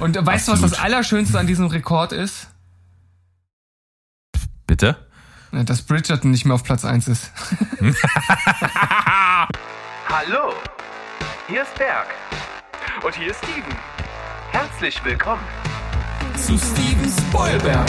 Und weißt du, was das Allerschönste an diesem Rekord ist? Bitte? Dass Bridgerton nicht mehr auf Platz 1 ist. Hallo, hier ist Berg. Und hier ist Steven. Herzlich willkommen. Zu Steven Spoilberg.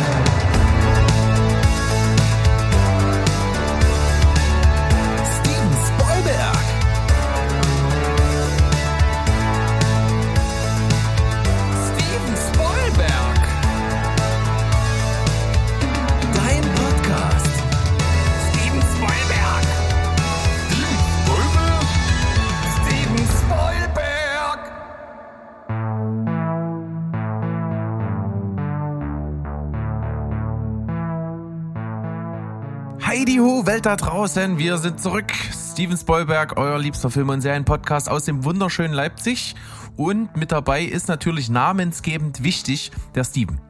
Ho, Welt da draußen, wir sind zurück. Steven Spoilberg, euer liebster Film- und Serienpodcast aus dem wunderschönen Leipzig. Und mit dabei ist natürlich namensgebend wichtig der Steven.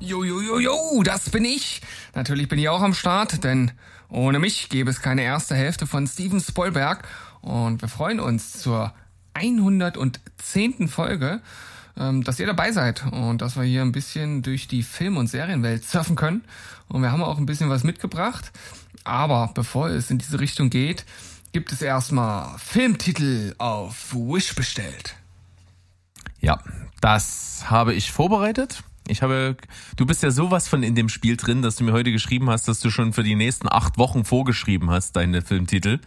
Jo, jo, jo, jo, das bin ich. Natürlich bin ich auch am Start, denn ohne mich gäbe es keine erste Hälfte von Steven Spoilberg. Und wir freuen uns zur 110. Folge, ähm, dass ihr dabei seid und dass wir hier ein bisschen durch die Film- und Serienwelt surfen können. Und wir haben auch ein bisschen was mitgebracht. Aber bevor es in diese Richtung geht, gibt es erstmal Filmtitel auf Wish bestellt. Ja, das habe ich vorbereitet. Ich habe, du bist ja sowas von in dem Spiel drin, dass du mir heute geschrieben hast, dass du schon für die nächsten acht Wochen vorgeschrieben hast, deine Filmtitel.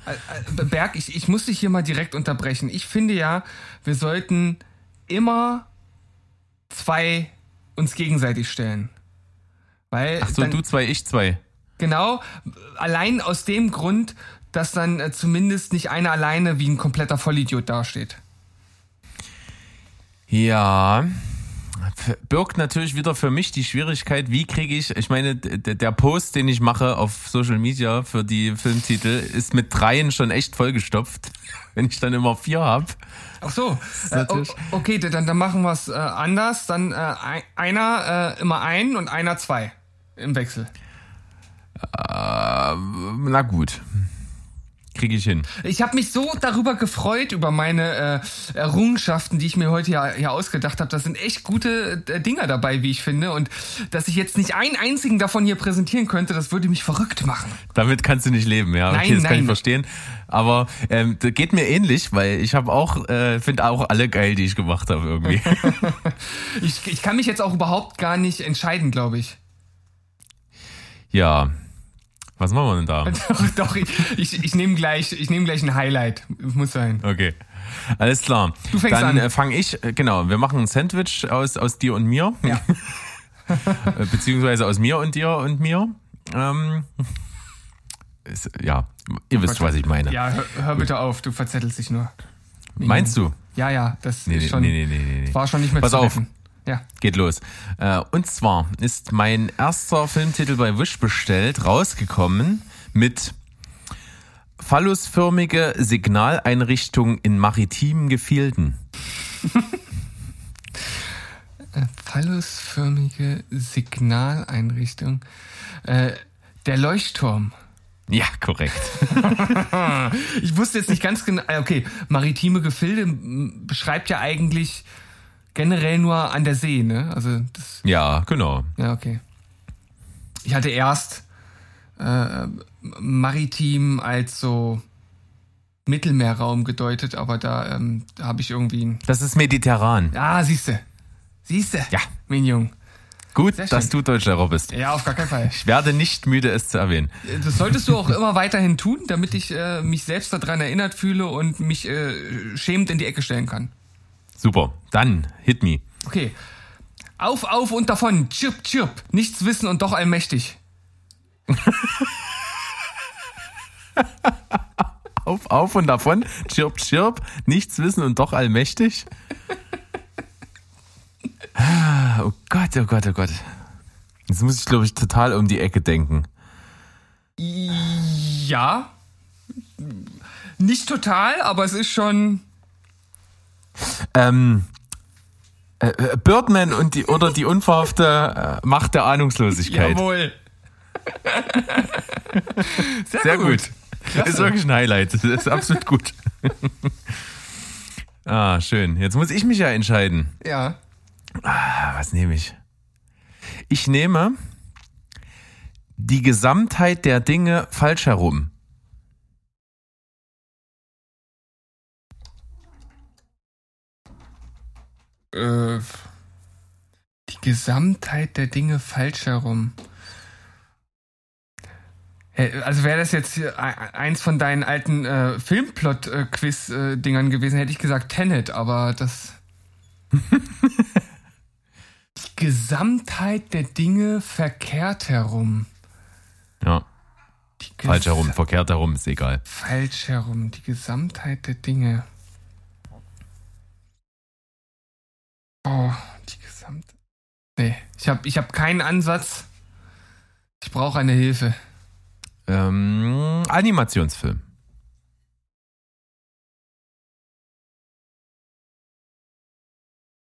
Berg, ich, ich muss dich hier mal direkt unterbrechen. Ich finde ja, wir sollten immer zwei uns gegenseitig stellen. Weil Ach so, dann, du zwei, ich zwei. Genau, allein aus dem Grund, dass dann äh, zumindest nicht einer alleine wie ein kompletter Vollidiot dasteht. Ja, birgt natürlich wieder für mich die Schwierigkeit, wie kriege ich, ich meine, der Post, den ich mache auf Social Media für die Filmtitel, ist mit dreien schon echt vollgestopft. Wenn ich dann immer vier hab. Ach so, äh, okay, dann, dann machen wir es äh, anders. Dann äh, ein, einer äh, immer einen und einer zwei im Wechsel. Äh, na gut. Kriege ich hin. Ich habe mich so darüber gefreut, über meine äh, Errungenschaften, die ich mir heute ja, ja ausgedacht habe. Da sind echt gute äh, Dinger dabei, wie ich finde. Und dass ich jetzt nicht einen einzigen davon hier präsentieren könnte, das würde mich verrückt machen. Damit kannst du nicht leben, ja. Okay, Nein, das kann nein. ich verstehen. Aber ähm, das geht mir ähnlich, weil ich habe auch, äh, finde auch alle geil, die ich gemacht habe irgendwie. Ich, ich kann mich jetzt auch überhaupt gar nicht entscheiden, glaube ich. ja. Was machen wir denn da? Doch, ich, ich, ich nehme gleich, ich nehme gleich ein Highlight. Muss sein. Okay. Alles klar. Du fängst Dann an. äh, fange ich, äh, genau, wir machen ein Sandwich aus, aus dir und mir. Ja. Äh, Beziehungsweise aus mir und dir und mir. Ähm, ist, ja, ihr wisst, was ich meine. Ja, hör, hör bitte auf, du verzettelst dich nur. Meinst du? Ja, ja, das Nee, ist schon, nee, nee, nee, nee, nee. war schon nicht mehr Pass zu auf. Ja. Geht los. Äh, und zwar ist mein erster Filmtitel bei Wish bestellt rausgekommen mit phallusförmige Signaleinrichtung in maritimen Gefilden. Phallusförmige Signaleinrichtung. Äh, der Leuchtturm. Ja, korrekt. Ich wusste jetzt nicht ganz genau. äh, Okay, maritime Gefilde beschreibt ja eigentlich generell nur an der See, ne? Also das. Ja, genau. Ja, okay. Ich hatte erst äh, maritim als so Mittelmeerraum gedeutet, aber da, ähm, da habe ich irgendwie ein. Das ist mediterran. Ah, siehste. Siehste. Ja. Mein Jung. Gut, dass du Deutschlehrer bist. Ja, auf gar keinen Fall. Ich werde nicht müde, es zu erwähnen. Das solltest du auch immer weiterhin tun, damit ich äh, mich selbst daran erinnert fühle und mich äh, schämend in die Ecke stellen kann. Super. Dann, hit me. Okay. Auf, auf und davon. Chirp, chirp. Nichts wissen und doch allmächtig. Auf, auf und davon. Chirp, chirp. Nichts wissen und doch allmächtig. Ah, Oh Gott, oh Gott, oh Gott. Jetzt muss ich, glaube ich, total um die Ecke denken. Ja. Nicht total, aber es ist schon. Ähm, äh, äh, Birdman und die oder die unverhoffte äh, Macht der Ahnungslosigkeit. Jawohl. Sehr, Sehr gut. Klasse. Ist wirklich ein Highlight. Das ist absolut gut. ah, schön. Jetzt muss ich mich ja entscheiden. Ja. Ah, was nehme ich? Ich nehme die Gesamtheit der Dinge falsch herum. Äh, die Gesamtheit der Dinge falsch herum. Also wäre das jetzt e- eins von deinen alten äh, Filmplot-Quiz-Dingern gewesen, hätte ich gesagt Tenet, aber das. die Gesamtheit der Dinge verkehrt herum. Ja, falsch herum, verkehrt herum, ist egal. Falsch herum. Die Gesamtheit der Dinge. Oh, die Gesamtheit. Nee, ich habe ich hab keinen Ansatz. Ich brauche eine Hilfe. Ähm, Animationsfilm.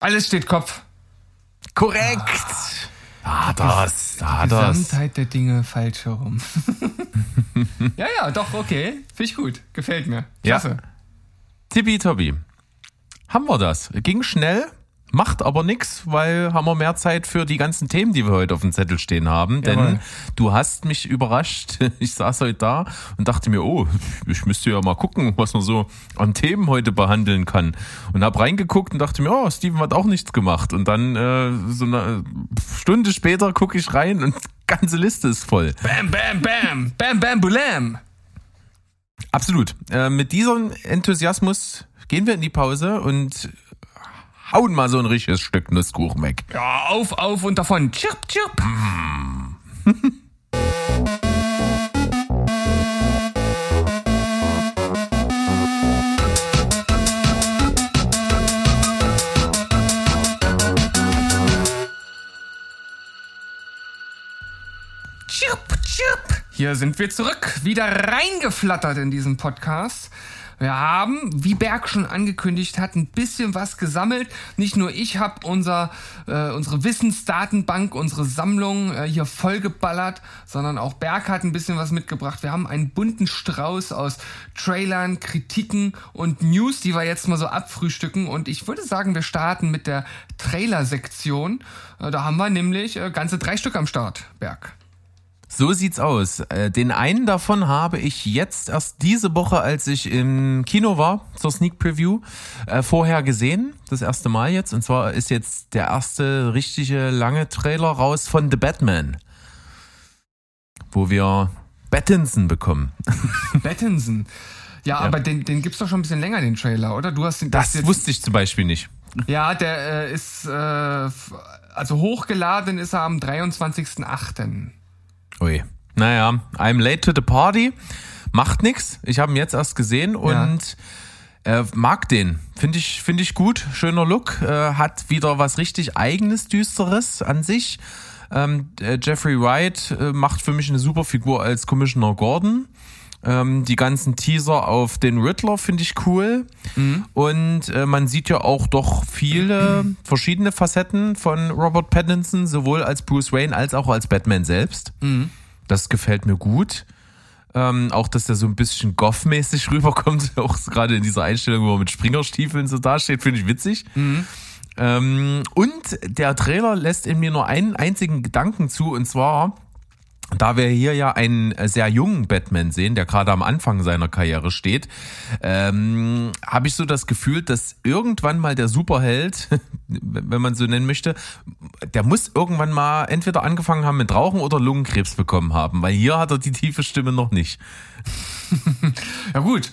Alles steht Kopf. Korrekt! Ah, das, ah, Die das. Gesamtheit der Dinge falsch herum. ja, ja, doch, okay. Finde ich gut. Gefällt mir. Ja. Klasse. Tippitoppi. Haben wir das. Ging schnell, macht aber nix, weil haben wir mehr Zeit für die ganzen Themen, die wir heute auf dem Zettel stehen haben. Denn Jawohl. du hast mich überrascht. Ich saß heute da und dachte mir, oh, ich müsste ja mal gucken, was man so an Themen heute behandeln kann. Und hab reingeguckt und dachte mir, oh, Steven hat auch nichts gemacht. Und dann äh, so eine Stunde später gucke ich rein und ganze Liste ist voll. Bam, bam, bam. Bam, bam, bulam. Absolut. Äh, mit diesem Enthusiasmus gehen wir in die Pause und hauen mal so ein richtiges Stück Nusskuchen weg. Ja, auf, auf und davon. Chirp, chirp. Chirp. Hier sind wir zurück, wieder reingeflattert in diesen Podcast. Wir haben, wie Berg schon angekündigt hat, ein bisschen was gesammelt. Nicht nur ich habe unser, äh, unsere Wissensdatenbank, unsere Sammlung äh, hier vollgeballert, sondern auch Berg hat ein bisschen was mitgebracht. Wir haben einen bunten Strauß aus Trailern, Kritiken und News, die wir jetzt mal so abfrühstücken. Und ich würde sagen, wir starten mit der Trailer-Sektion. Äh, da haben wir nämlich äh, ganze drei Stück am Start, Berg. So sieht's aus. Äh, Den einen davon habe ich jetzt erst diese Woche, als ich im Kino war, zur Sneak Preview, äh, vorher gesehen. Das erste Mal jetzt. Und zwar ist jetzt der erste richtige lange Trailer raus von The Batman. Wo wir Battinson bekommen. Bettinson. Ja, aber den, den gibt's doch schon ein bisschen länger, den Trailer, oder? Du hast den Das jetzt, wusste ich zum Beispiel nicht. Ja, der äh, ist, äh, also hochgeladen ist er am 23.08. Ui. Naja, I'm late to the party. Macht nix. Ich habe ihn jetzt erst gesehen und äh, mag den. Finde ich, finde ich gut. Schöner Look. Äh, hat wieder was richtig eigenes, düsteres an sich. Ähm, äh, Jeffrey Wright äh, macht für mich eine super Figur als Commissioner Gordon. Ähm, die ganzen Teaser auf den Riddler finde ich cool. Und äh, man sieht ja auch doch viele verschiedene Facetten von Robert Pattinson, sowohl als Bruce Wayne als auch als Batman selbst. Das gefällt mir gut. Ähm, auch, dass der so ein bisschen goff-mäßig rüberkommt, auch gerade in dieser Einstellung, wo er mit Springerstiefeln so dasteht, finde ich witzig. Ähm, und der Trailer lässt in mir nur einen einzigen Gedanken zu, und zwar, da wir hier ja einen sehr jungen Batman sehen, der gerade am Anfang seiner Karriere steht, ähm, habe ich so das Gefühl, dass irgendwann mal der Superheld, wenn man so nennen möchte, der muss irgendwann mal entweder angefangen haben mit Rauchen oder Lungenkrebs bekommen haben, weil hier hat er die tiefe Stimme noch nicht. Ja gut,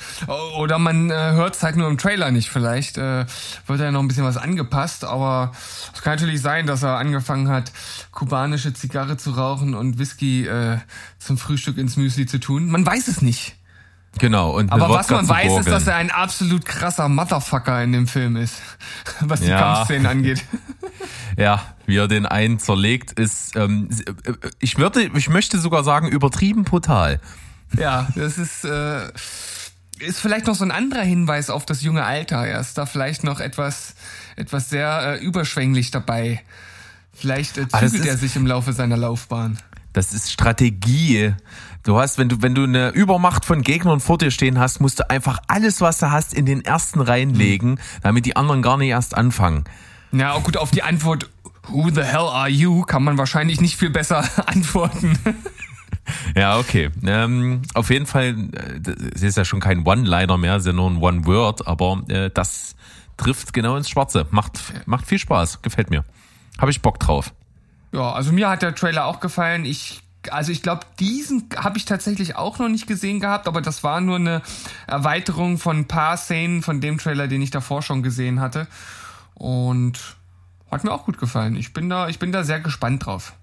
oder man äh, hört es halt nur im Trailer nicht. Vielleicht äh, wird ja noch ein bisschen was angepasst, aber es kann natürlich sein, dass er angefangen hat, kubanische Zigarre zu rauchen und Whisky äh, zum Frühstück ins Müsli zu tun. Man weiß es nicht. Genau. Und Aber was man weiß, ist, dass er ein absolut krasser Motherfucker in dem Film ist, was die Ja. Kampfszenen angeht. Ja, wie er den einen zerlegt, ist, ähm, ich würde, ich möchte sogar sagen, übertrieben brutal. Ja, das ist, äh, ist vielleicht noch so ein anderer Hinweis auf das junge Alter. Er ist da vielleicht noch etwas, etwas sehr äh, überschwänglich dabei. Vielleicht äh, Ah, zügelt er sich im Laufe seiner Laufbahn. Das ist Strategie. Du hast, wenn du, wenn du eine Übermacht von Gegnern vor dir stehen hast, musst du einfach alles, was du hast, in den ersten reinlegen, damit die anderen gar nicht erst anfangen. Ja, gut, auf die Antwort Who the hell are you kann man wahrscheinlich nicht viel besser antworten. Ja, okay. Ähm, auf jeden Fall, es ist ja schon kein One-Liner mehr, es ist ja nur ein One-Word, aber äh, das trifft genau ins Schwarze. Macht, macht viel Spaß, gefällt mir. Habe ich Bock drauf. Ja, also mir hat der Trailer auch gefallen. Ich also ich glaube, diesen habe ich tatsächlich auch noch nicht gesehen gehabt, aber das war nur eine Erweiterung von ein paar Szenen von dem Trailer, den ich davor schon gesehen hatte. Und hat mir auch gut gefallen. Ich bin da, ich bin da sehr gespannt drauf.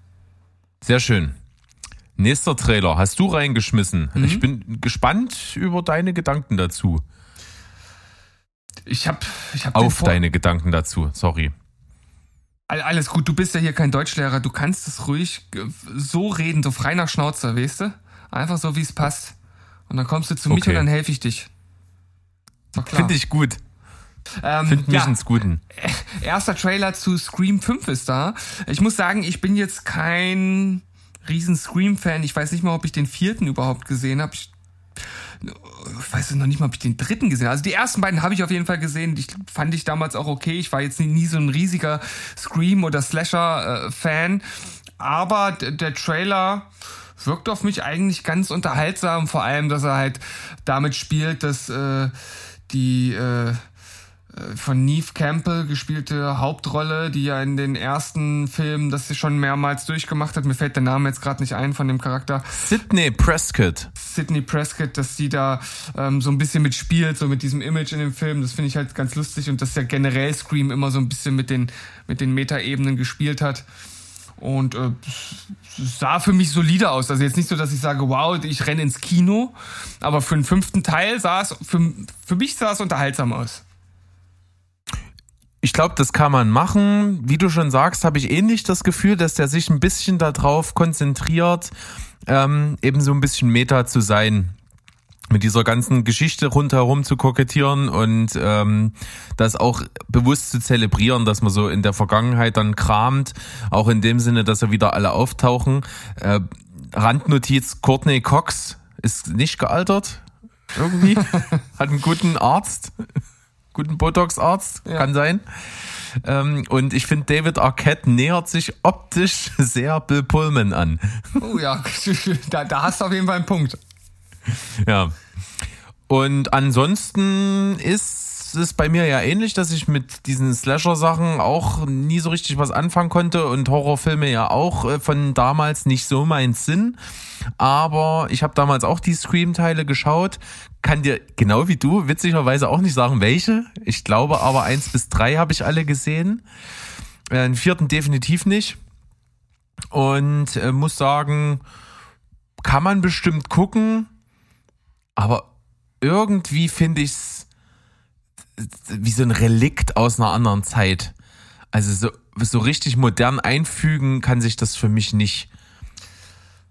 Sehr schön. Nächster Trailer hast du reingeschmissen. Mhm. Ich bin gespannt über deine Gedanken dazu. Ich habe ich hab auf deine Gedanken dazu. Sorry. Alles gut, du bist ja hier kein Deutschlehrer, du kannst es ruhig so reden, so frei nach Schnauze, weißt du? Einfach so, wie es passt. Und dann kommst du zu okay. und dann helfe ich dich. Finde ich gut. Ähm, Find mich ja, ins Guten. Erster Trailer zu Scream 5 ist da. Ich muss sagen, ich bin jetzt kein riesen Scream-Fan. Ich weiß nicht mal, ob ich den vierten überhaupt gesehen habe. Ich ich weiß noch nicht mal, ob ich den dritten gesehen habe. Also die ersten beiden habe ich auf jeden Fall gesehen. Die fand ich damals auch okay. Ich war jetzt nie, nie so ein riesiger Scream- oder Slasher-Fan. Aber der Trailer wirkt auf mich eigentlich ganz unterhaltsam. Vor allem, dass er halt damit spielt, dass äh, die äh, von Neve Campbell gespielte Hauptrolle, die ja in den ersten Filmen das sie schon mehrmals durchgemacht hat. Mir fällt der Name jetzt gerade nicht ein von dem Charakter. Sydney Prescott. Sydney Prescott, dass sie da ähm, so ein bisschen mitspielt, so mit diesem Image in dem Film. Das finde ich halt ganz lustig und dass ja generell Scream immer so ein bisschen mit den mit den Metaebenen gespielt hat. Und äh, sah für mich solide aus. Also jetzt nicht so, dass ich sage, wow, ich renne ins Kino, aber für den fünften Teil sah es, für, für mich sah es unterhaltsam aus. Ich glaube, das kann man machen. Wie du schon sagst, habe ich ähnlich das Gefühl, dass der sich ein bisschen darauf konzentriert, ähm, eben so ein bisschen Meta zu sein. Mit dieser ganzen Geschichte rundherum zu kokettieren und ähm, das auch bewusst zu zelebrieren, dass man so in der Vergangenheit dann kramt, auch in dem Sinne, dass er wieder alle auftauchen. Äh, Randnotiz, Courtney Cox ist nicht gealtert, irgendwie, hat einen guten Arzt guten Botox-Arzt, ja. kann sein. Ähm, und ich finde, David Arquette nähert sich optisch sehr Bill Pullman an. Oh ja, da, da hast du auf jeden Fall einen Punkt. Ja. Und ansonsten ist es bei mir ja ähnlich, dass ich mit diesen Slasher-Sachen auch nie so richtig was anfangen konnte und Horrorfilme ja auch äh, von damals nicht so mein Sinn. Aber ich habe damals auch die Scream-Teile geschaut. Kann dir genau wie du witzigerweise auch nicht sagen, welche. Ich glaube aber eins bis drei habe ich alle gesehen. Äh, den vierten definitiv nicht. Und äh, muss sagen, kann man bestimmt gucken. Aber irgendwie finde ich es wie so ein Relikt aus einer anderen Zeit. Also so, so richtig modern einfügen kann sich das für mich nicht.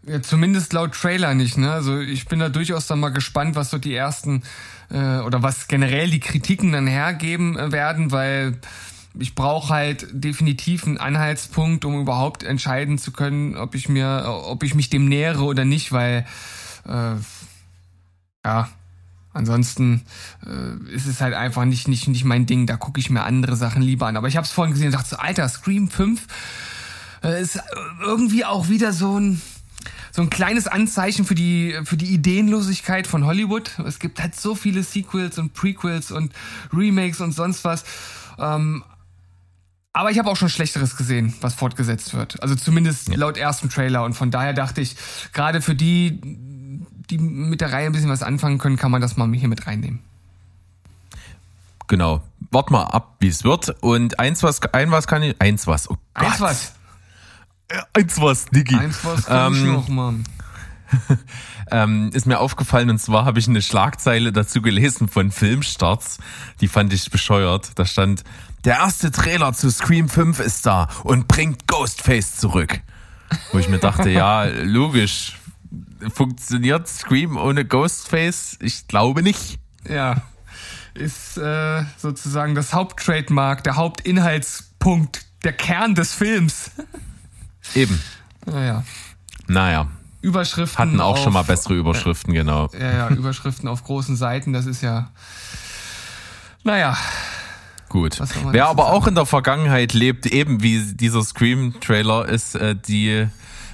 Ja, zumindest laut Trailer nicht, ne? Also ich bin da durchaus dann mal gespannt, was so die ersten äh, oder was generell die Kritiken dann hergeben äh, werden, weil ich brauche halt definitiv einen Anhaltspunkt, um überhaupt entscheiden zu können, ob ich mir, ob ich mich dem nähere oder nicht, weil äh, ja, Ansonsten äh, ist es halt einfach nicht, nicht, nicht mein Ding. Da gucke ich mir andere Sachen lieber an. Aber ich habe es vorhin gesehen und dachte so, Alter, Scream 5 äh, ist irgendwie auch wieder so ein so ein kleines Anzeichen für die für die Ideenlosigkeit von Hollywood. Es gibt halt so viele Sequels und Prequels und Remakes und sonst was. Ähm, aber ich habe auch schon Schlechteres gesehen, was fortgesetzt wird. Also zumindest ja. laut ersten Trailer. Und von daher dachte ich, gerade für die, die mit der Reihe ein bisschen was anfangen können, kann man das mal hier mit reinnehmen. Genau. Wart mal ab, wie es wird. Und eins was, ein was kann ich, eins was, oh Gott. Eins was. Eins was, Niki. Eins was kann ähm, ich noch, Mann. ähm, ist mir aufgefallen und zwar habe ich eine Schlagzeile dazu gelesen von Filmstarts, die fand ich bescheuert. Da stand, der erste Trailer zu Scream 5 ist da und bringt Ghostface zurück. Wo ich mir dachte, ja, logisch, funktioniert Scream ohne Ghostface? Ich glaube nicht. Ja, ist äh, sozusagen das Haupttrademark, der Hauptinhaltspunkt, der Kern des Films. Eben. Naja. Naja. Überschriften. Hatten auch auf, schon mal bessere Überschriften, äh, genau. Ja, ja, Überschriften auf großen Seiten, das ist ja. Naja. Gut. Wer aber sagen? auch in der Vergangenheit lebt, eben wie dieser Scream-Trailer, ist äh, die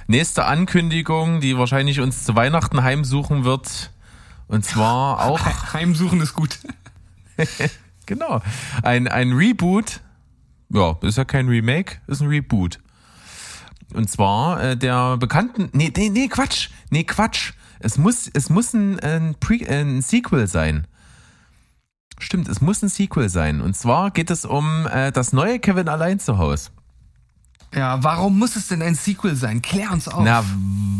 nächste Ankündigung, die wahrscheinlich uns zu Weihnachten heimsuchen wird. Und zwar auch, Heimsuchen ist gut. genau, ein, ein Reboot. Ja, ist ja kein Remake, ist ein Reboot. Und zwar äh, der bekannten. Nee, nee, nee, Quatsch. Nee, Quatsch. Es muss, es muss ein, ein, Pre, ein Sequel sein. Stimmt, es muss ein Sequel sein. Und zwar geht es um äh, das neue Kevin allein zu Hause. Ja, warum muss es denn ein Sequel sein? Klär uns auf. Na,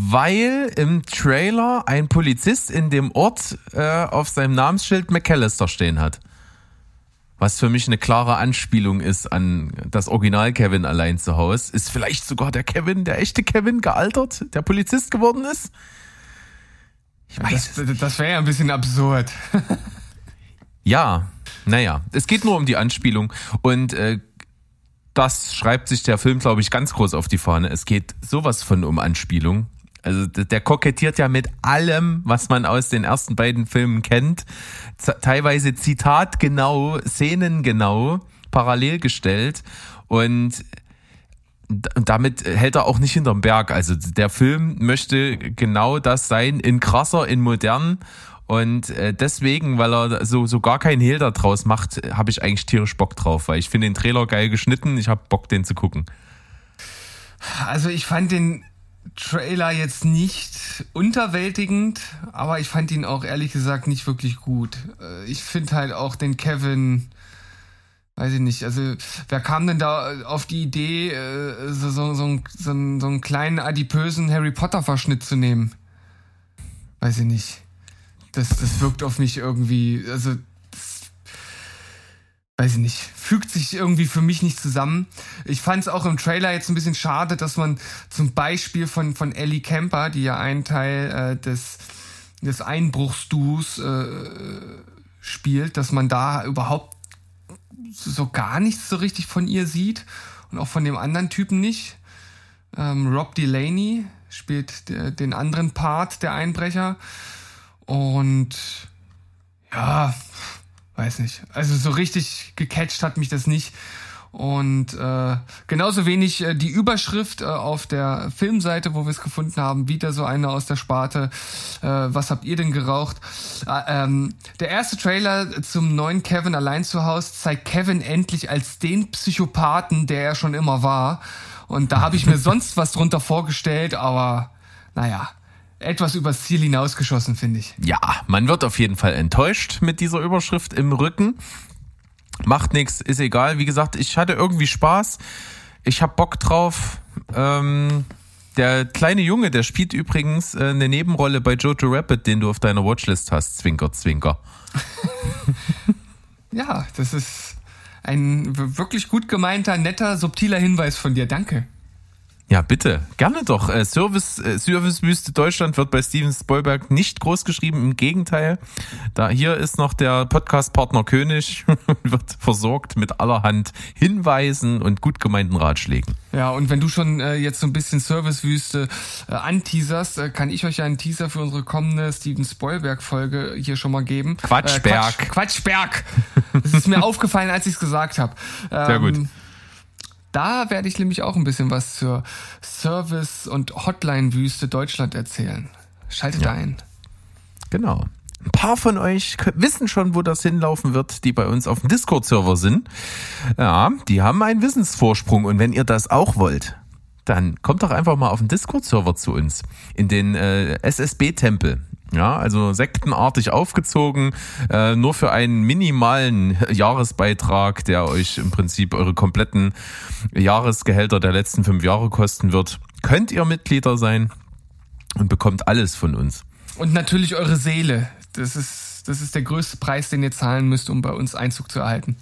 weil im Trailer ein Polizist in dem Ort äh, auf seinem Namensschild McAllister stehen hat. Was für mich eine klare Anspielung ist an das Original Kevin allein zu Hause. Ist vielleicht sogar der Kevin, der echte Kevin, gealtert, der Polizist geworden ist? Ich weiß das das wäre ja ein bisschen absurd. Ja, naja, es geht nur um die Anspielung und äh, das schreibt sich der Film, glaube ich, ganz groß auf die Fahne. Es geht sowas von um Anspielung. Also der kokettiert ja mit allem, was man aus den ersten beiden Filmen kennt. Z teilweise zitatgenau, szenengenau, parallel gestellt und damit hält er auch nicht hinterm Berg. Also der Film möchte genau das sein, in krasser, in modern. Und äh, deswegen, weil er so, so gar keinen Hehl daraus macht, habe ich eigentlich tierisch Bock drauf, weil ich finde den Trailer geil geschnitten. Ich habe Bock, den zu gucken. Also ich fand den Trailer jetzt nicht unterwältigend, aber ich fand ihn auch ehrlich gesagt nicht wirklich gut. Äh, Ich finde halt auch den Kevin, weiß ich nicht, also wer kam denn da auf die Idee, äh, so, so, so, so einen kleinen adipösen Harry Potter Verschnitt zu nehmen? Weiß ich nicht. Das, das wirkt auf mich irgendwie, also das, weiß ich nicht, fügt sich irgendwie für mich nicht zusammen. Ich fand es auch im Trailer jetzt ein bisschen schade, dass man zum Beispiel von, von Ellie Kemper, die ja ein Teil äh, des, des Einbruchsduos äh, spielt, dass man da überhaupt so gar nichts so richtig von ihr sieht und auch von dem anderen Typen nicht. Ähm, Rob Delaney spielt den anderen Part der Einbrecher und ja, weiß nicht. Also so richtig gecatcht hat mich das nicht. Und äh, genauso wenig äh, die Überschrift äh, auf der Filmseite, wo wir es gefunden haben, wieder so eine aus der Sparte. Äh, was habt ihr denn geraucht? Äh, ähm, der erste Trailer zum neuen Kevin allein zu Hause zeigt Kevin endlich als den Psychopathen, der er schon immer war. Und da habe ich mir sonst was drunter vorgestellt, aber naja, etwas übers Ziel hinausgeschossen, finde ich. Ja, man wird auf jeden Fall enttäuscht mit dieser Überschrift im Rücken. Macht nichts, ist egal. Wie gesagt, ich hatte irgendwie Spaß. Ich hab Bock drauf. Ähm, der kleine Junge, der spielt übrigens äh, eine Nebenrolle bei Jojo Rabbit, den du auf deiner Watchlist hast. Zwinker, zwinker. Ja, das ist ein wirklich gut gemeinter, netter, subtiler Hinweis von dir. Danke. Ja, bitte. Gerne doch. Äh, Service, äh, Servicewüste Deutschland wird bei Steven Spielberg nicht groß geschrieben. Im Gegenteil. Da hier ist noch der Podcast-Partner König und wird versorgt mit allerhand Hinweisen und gut gemeinten Ratschlägen. Ja, und wenn du schon äh, jetzt so ein bisschen Servicewüste äh, anteaserst, äh, kann ich euch ja einen Teaser für unsere kommende Steven Spoilberg-Folge hier schon mal geben. Quatschberg. Äh, Quatsch, Quatschberg. Das ist mir aufgefallen, als ich es gesagt habe. Ähm, Sehr gut. Da werde ich nämlich auch ein bisschen was zur Service- und Hotline-Wüste Deutschland erzählen. Schaltet Ja. ein. Genau. Ein paar von euch wissen schon, wo das hinlaufen wird, die bei uns auf dem Discord-Server sind. Ja, die haben einen Wissensvorsprung. Und wenn ihr das auch wollt, dann kommt doch einfach mal auf den Discord-Server zu uns. In den äh, SSB-Tempel. Ja, also sektenartig aufgezogen, äh, nur für einen minimalen Jahresbeitrag, der euch im Prinzip eure kompletten Jahresgehälter der letzten fünf Jahre kosten wird, könnt ihr Mitglieder sein und bekommt alles von uns. Und natürlich eure Seele. Das ist, das ist der größte Preis, den ihr zahlen müsst, um bei uns Einzug zu erhalten.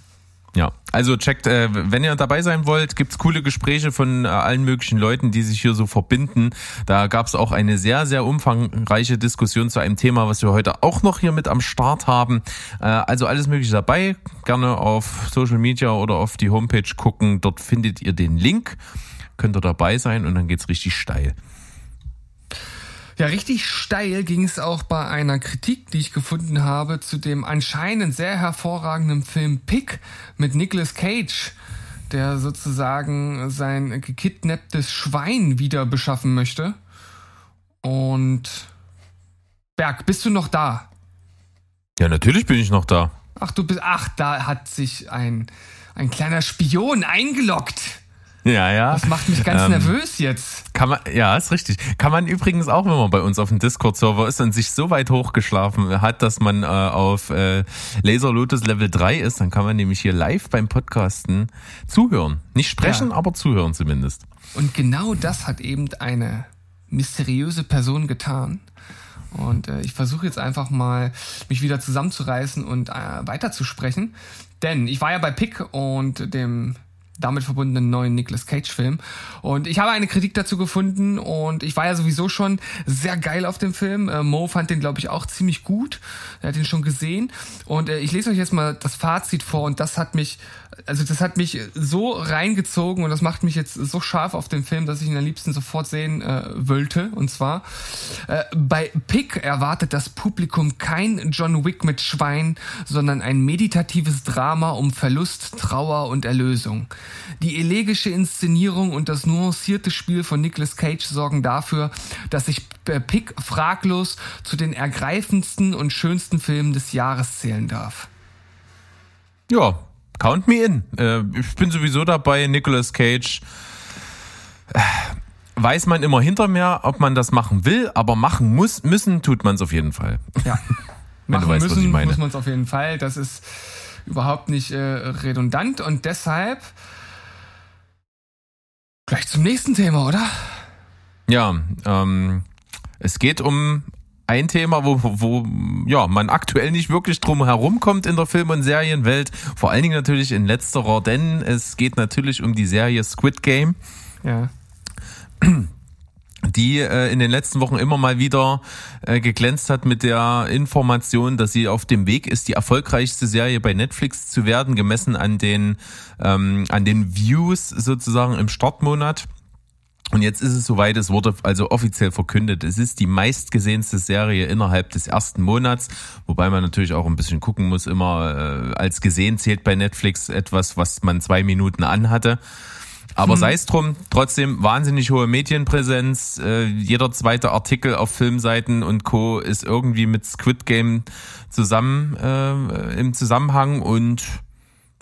Ja, also checkt, äh, wenn ihr dabei sein wollt, gibt's coole Gespräche von äh, allen möglichen Leuten, die sich hier so verbinden. Da gab's auch eine sehr, sehr umfangreiche Diskussion zu einem Thema, was wir heute auch noch hier mit am Start haben. Äh, also alles mögliche dabei. Gerne auf Social Media oder auf die Homepage gucken. Dort findet ihr den Link. Könnt ihr dabei sein und dann geht's richtig steil. Ja, richtig steil ging es auch bei einer Kritik, die ich gefunden habe, zu dem anscheinend sehr hervorragenden Film Pick mit Nicolas Cage, der sozusagen sein gekidnapptes Schwein wieder beschaffen möchte. Und Berg, bist du noch da? Ja, natürlich bin ich noch da. Ach, du bist. Ach, da hat sich ein, ein kleiner Spion eingeloggt. Ja, ja. Das macht mich ganz Ähm, nervös jetzt. Kann man, ja, ist richtig. Kann man übrigens auch, wenn man bei uns auf dem Discord-Server ist und sich so weit hochgeschlafen hat, dass man äh, auf äh, Laser Lotus Level 3 ist, dann kann man nämlich hier live beim Podcasten zuhören. Nicht sprechen, Ja. aber zuhören zumindest. Und genau das hat eben eine mysteriöse Person getan. Und äh, ich versuche jetzt einfach mal, mich wieder zusammenzureißen und äh, weiterzusprechen. Denn ich war ja bei Pick und dem damit verbundenen neuen Nicolas Cage-Film. Und ich habe eine Kritik dazu gefunden und ich war ja sowieso schon sehr geil auf dem Film. Äh, Mo fand den, glaube ich, auch ziemlich gut. Er hat ihn schon gesehen. Und äh, ich lese euch jetzt mal das Fazit vor und das hat mich, also das hat mich so reingezogen und das macht mich jetzt so scharf auf den Film, dass ich ihn am liebsten sofort sehen äh, wollte. Und zwar, äh, bei Pick erwartet das Publikum kein John Wick mit Schwein, sondern ein meditatives Drama um Verlust, Trauer und Erlösung. Die elegische Inszenierung und das nuancierte Spiel von Nicolas Cage sorgen dafür, dass sich äh, Pick fraglos zu den ergreifendsten und schönsten Filmen des Jahres zählen darf. Ja, count me in. Äh, ich bin sowieso dabei, Nicolas Cage. Äh, Weiß man immer hinter mir, ob man das machen will, aber machen muss, müssen, tut man es auf jeden Fall. Ja. Wenn du Machen weißt, was müssen, ich meine. muss man es auf jeden Fall. Das ist überhaupt nicht äh, redundant und deshalb gleich zum nächsten Thema, oder? Ja, ähm, es geht um ein Thema, wo, wo ja, man aktuell nicht wirklich drum herumkommt in der Film- und Serienwelt. Vor allen Dingen natürlich in letzterer, denn es geht natürlich um die Serie Squid Game. Ja. die äh, in den letzten Wochen immer mal wieder äh, geglänzt hat mit der Information, dass sie auf dem Weg ist, die erfolgreichste Serie bei Netflix zu werden, gemessen an den ähm, an den Views sozusagen im Startmonat. Und jetzt ist es soweit, es wurde also offiziell verkündet. Es ist die meistgesehenste Serie innerhalb des ersten Monats, wobei man natürlich auch ein bisschen gucken muss, immer äh, als gesehen zählt bei Netflix etwas, was man zwei Minuten anhatte. Aber sei es drum, trotzdem wahnsinnig hohe Medienpräsenz. Äh, jeder zweite Artikel auf Filmseiten und Co. ist irgendwie mit Squid Game zusammen äh, im Zusammenhang und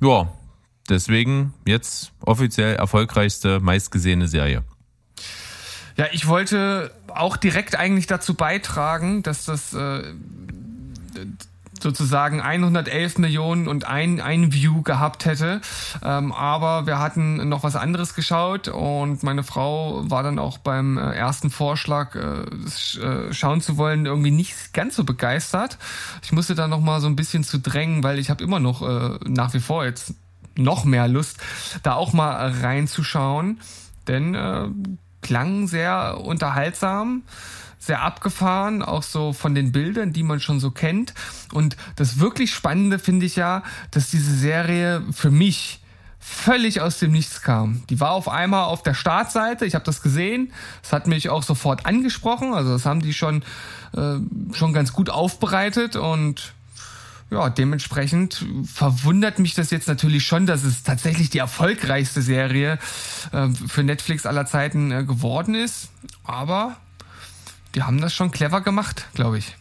ja, deswegen jetzt offiziell erfolgreichste, meistgesehene Serie. Ja, ich wollte auch direkt eigentlich dazu beitragen, dass das äh, sozusagen 111 Millionen und ein, ein View gehabt hätte. Ähm, aber wir hatten noch was anderes geschaut und meine Frau war dann auch beim äh, ersten Vorschlag, äh, äh, schauen zu wollen, irgendwie nicht ganz so begeistert. Ich musste da noch mal so ein bisschen zu drängen, weil ich habe immer noch äh, nach wie vor jetzt noch mehr Lust, da auch mal reinzuschauen. Denn äh, klang sehr unterhaltsam, sehr abgefahren, auch so von den Bildern, die man schon so kennt. Und das wirklich Spannende finde ich ja, dass diese Serie für mich völlig aus dem Nichts kam. Die war auf einmal auf der Startseite, ich habe das gesehen, das hat mich auch sofort angesprochen, also das haben die schon, äh, schon ganz gut aufbereitet und ja, dementsprechend verwundert mich das jetzt natürlich schon, dass es tatsächlich die erfolgreichste Serie äh, für Netflix aller Zeiten äh, geworden ist. Aber die haben das schon clever gemacht, glaube ich.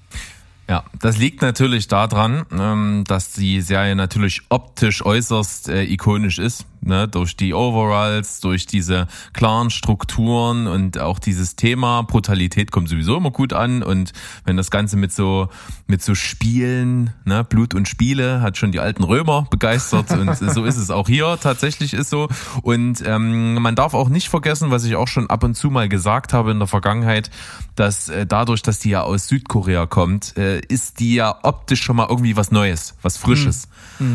Ja, das liegt natürlich daran, ähm, dass die Serie natürlich optisch äußerst äh, ikonisch ist, ne? durch die Overalls, durch diese klaren Strukturen und auch dieses Thema Brutalität kommt sowieso immer gut an und wenn das Ganze mit so mit so Spielen, ne? Blut und Spiele hat schon die alten Römer begeistert und so ist es auch hier tatsächlich ist so und ähm, man darf auch nicht vergessen, was ich auch schon ab und zu mal gesagt habe in der Vergangenheit, dass äh, dadurch, dass die ja aus Südkorea kommt, äh, ist die ja optisch schon mal irgendwie was Neues, was Frisches.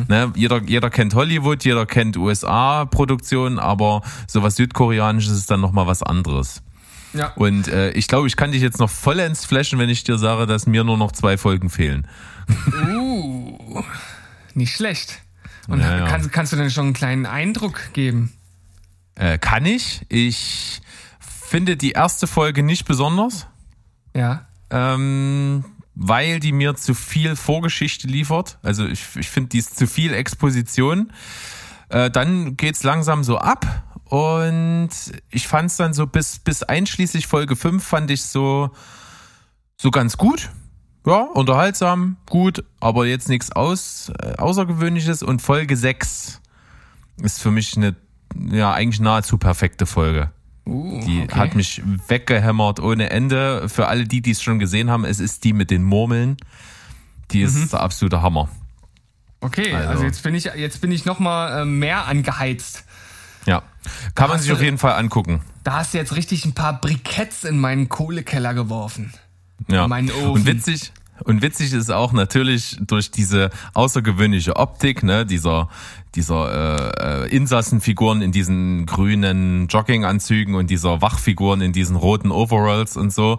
Ne? Jeder, jeder kennt Hollywood, jeder kennt USA-Produktionen, aber sowas Südkoreanisches ist dann nochmal was anderes. Ja. Und äh, ich glaube, ich kann dich jetzt noch vollends flashen, wenn ich dir sage, dass mir nur noch zwei Folgen fehlen. Uh, nicht schlecht. Und Ja, ja. Kannst, kannst du denn schon einen kleinen Eindruck geben? Äh, kann ich. Ich finde die erste Folge nicht besonders. Ja. ähm, weil die mir zu viel Vorgeschichte liefert. Also ich, ich finde, die ist zu viel Exposition. Äh, dann geht's langsam so ab und ich fand es dann so bis, bis einschließlich Folge 5 fand ich so, so ganz gut. Ja, unterhaltsam, gut, aber jetzt nichts aus, äh, Außergewöhnliches. Und Folge 6 ist für mich eine, ja, eigentlich nahezu perfekte Folge. Uh, Die okay. hat mich weggehämmert ohne Ende. Für alle die, die es schon gesehen haben, es ist die mit den Murmeln. Die ist der absolute Hammer. Okay, also, Also- jetzt bin ich jetzt bin ich noch mal äh, mehr angeheizt. Ja. Kann man Hast sich du- auf jeden Fall angucken. Da hast du jetzt richtig ein paar Briketts in meinen Kohlekeller geworfen. Ja. Meinen Ofen. Und witzig, und witzig ist auch natürlich durch diese außergewöhnliche Optik, ne, dieser, dieser äh, äh, Insassenfiguren in diesen grünen Jogginganzügen und dieser Wachfiguren in diesen roten Overalls und so,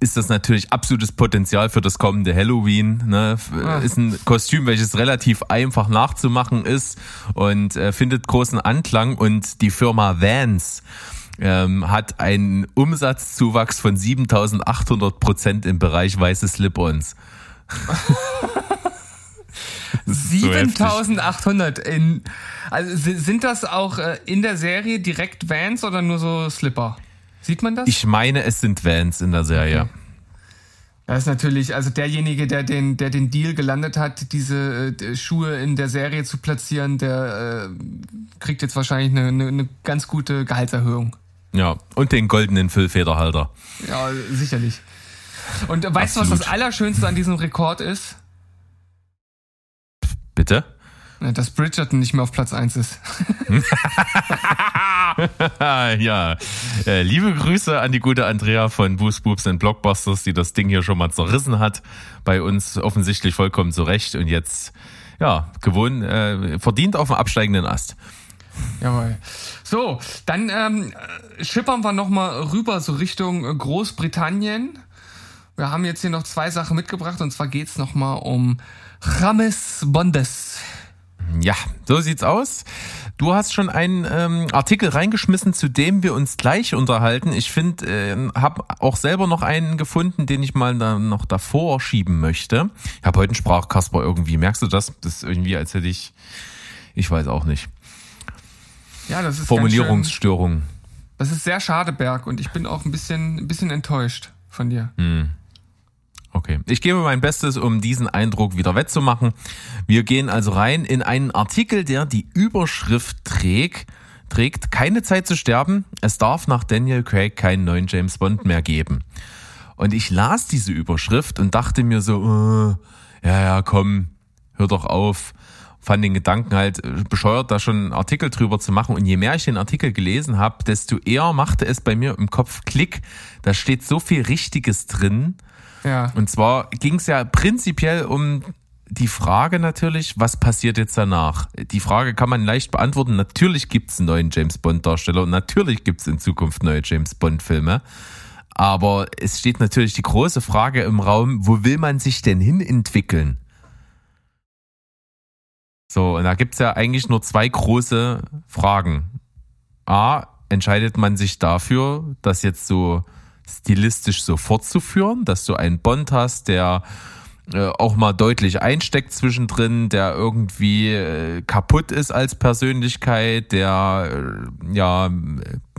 ist das natürlich absolutes Potenzial für das kommende Halloween. Ne? Ah. Ist ein Kostüm, welches relativ einfach nachzumachen ist und äh, findet großen Anklang. Und die Firma Vans ähm, hat einen Umsatzzuwachs von 7800 Prozent im Bereich weiße Slip-ons. Das ist so heftig. 7800 in also si- sind das auch äh, in der Serie direkt Vans oder nur so Slipper? Sieht man das? Ich meine, es sind Vans in der Serie. Das ist natürlich, also derjenige, der den, der den Deal gelandet hat, diese äh, Schuhe in der Serie zu platzieren, der äh, kriegt jetzt wahrscheinlich eine, eine, eine ganz gute Gehaltserhöhung. Ja. Und den goldenen Füllfederhalter. Ja, sicherlich. Und äh, weißt du, was das. Allerschönste an diesem Rekord ist? Bitte? Ja, Dass Bridgerton nicht mehr auf Platz 1 ist. Ja, äh, liebe Grüße an die gute Andrea von Boost Boobs and Blockbusters, die das Ding hier schon mal zerrissen hat. Bei uns offensichtlich vollkommen zurecht und jetzt, ja, gewohnt, äh, verdient auf dem absteigenden Ast. Jawohl. So, dann ähm, äh, schippern wir nochmal rüber so Richtung äh, Großbritannien. Wir haben jetzt hier noch zwei Sachen mitgebracht und zwar geht's noch nochmal um James Bondes. Ja, so sieht's aus. Du hast schon einen ähm, Artikel reingeschmissen, zu dem wir uns gleich unterhalten. Ich finde, äh, habe auch selber noch einen gefunden, den ich mal da noch davor schieben möchte. Ich habe heute einen Sprachkasper irgendwie. Merkst du das? Das ist irgendwie, als hätte ich, ich weiß auch nicht, Ja, das ist Formulierungsstörung. schön, das ist sehr schade, Berg, und ich bin auch ein bisschen, ein bisschen enttäuscht von dir. Okay, ich gebe mein Bestes, um diesen Eindruck wieder wettzumachen. Wir gehen also rein in einen Artikel, der die Überschrift trägt, trägt keine Zeit zu sterben. Es darf nach Daniel Craig keinen neuen James Bond mehr geben. Und ich las diese Überschrift und dachte mir so, äh, ja, ja, komm, hör doch auf. Fand den Gedanken halt äh, bescheuert, da schon einen Artikel drüber zu machen. Und je mehr ich den Artikel gelesen habe, desto eher machte es bei mir im Kopf Klick. Da steht so viel Richtiges drin. Ja. Und zwar ging es ja prinzipiell um die Frage natürlich, was passiert jetzt danach? Die Frage kann man leicht beantworten. Natürlich gibt es einen neuen James Bond-Darsteller und natürlich gibt es in Zukunft neue James Bond-Filme. Aber es steht natürlich die große Frage im Raum, wo will man sich denn hin entwickeln? So, und da gibt's ja eigentlich nur zwei große Fragen. A, entscheidet man sich dafür, das jetzt so stilistisch so fortzuführen, dass du einen Bond hast, der äh, auch mal deutlich einsteckt zwischendrin, der irgendwie äh, kaputt ist als Persönlichkeit, der äh, ja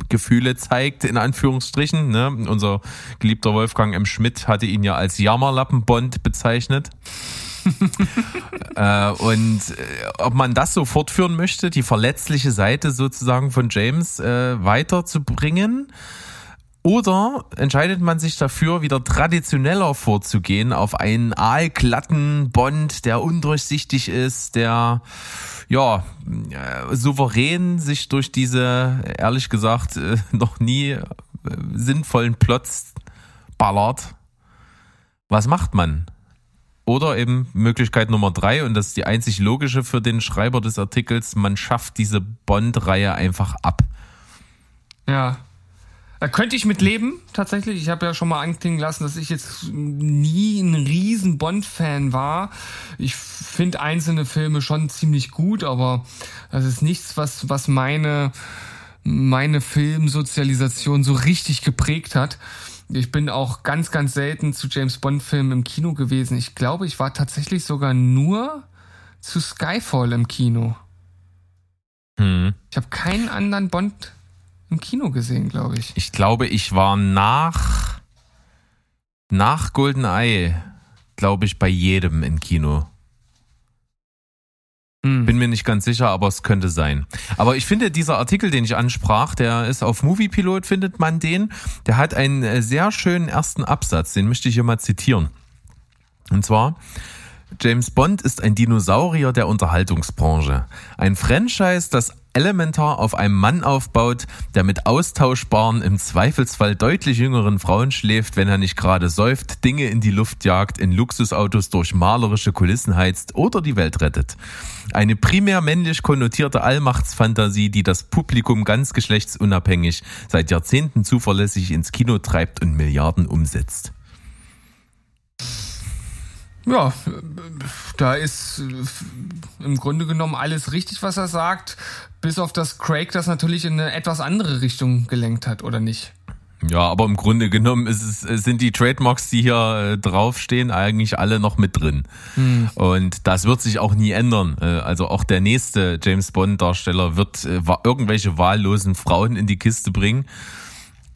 Gefühle zeigt, in Anführungsstrichen. Ne? Unser geliebter Wolfgang M. Schmidt hatte ihn ja als Jammerlappen-Bond bezeichnet. äh, und äh, ob man das so fortführen möchte, die verletzliche Seite sozusagen von James äh, weiterzubringen, oder entscheidet man sich dafür, wieder traditioneller vorzugehen, auf einen aalglatten Bond, der undurchsichtig ist, der ja äh, souverän sich durch diese, ehrlich gesagt, äh, noch nie äh, sinnvollen Plots ballert. Was macht man? Oder eben Möglichkeit Nummer drei, und das ist die einzig logische für den Schreiber des Artikels, man schafft diese Bond-Reihe einfach ab. Ja. Da könnte ich mit leben, tatsächlich. Ich habe ja schon mal anklingen lassen, dass ich jetzt nie ein riesen Bond-Fan war. Ich finde einzelne Filme schon ziemlich gut, aber das ist nichts, was, was meine, meine Filmsozialisation so richtig geprägt hat. Ich bin auch ganz, ganz selten zu James Bond-Filmen im Kino gewesen. Ich glaube, ich war tatsächlich sogar nur zu Skyfall im Kino. Hm. Ich habe keinen anderen Bond im Kino gesehen, glaube ich. Ich glaube, ich war nach, nach GoldenEye, glaube ich, bei jedem im Kino. Hm. Bin mir nicht ganz sicher, aber es könnte sein. Aber ich finde, dieser Artikel, den ich ansprach, der ist auf Moviepilot, findet man den. Der hat einen äh, sehr schönen ersten Absatz, den möchte ich hier mal zitieren. Und zwar, James Bond ist ein Dinosaurier der Unterhaltungsbranche. Ein Franchise, das elementar auf einem Mann aufbaut, der mit austauschbaren, im Zweifelsfall deutlich jüngeren Frauen schläft, wenn er nicht gerade säuft, Dinge in die Luft jagt, in Luxusautos durch malerische Kulissen heizt oder die Welt rettet. Eine primär männlich konnotierte Allmachtsfantasie, die das Publikum ganz geschlechtsunabhängig seit Jahrzehnten zuverlässig ins Kino treibt und Milliarden umsetzt. Ja, äh, da ist äh, im Grunde genommen alles richtig, was er sagt, bis auf das Craig das natürlich in eine etwas andere Richtung gelenkt hat, oder nicht? Ja, aber im Grunde genommen ist es, sind die Trademarks, die hier äh, draufstehen, eigentlich alle noch mit drin. Hm. Und das wird sich auch nie ändern. Äh, also auch der nächste James Bond-Darsteller wird äh, irgendwelche wahllosen Frauen in die Kiste bringen.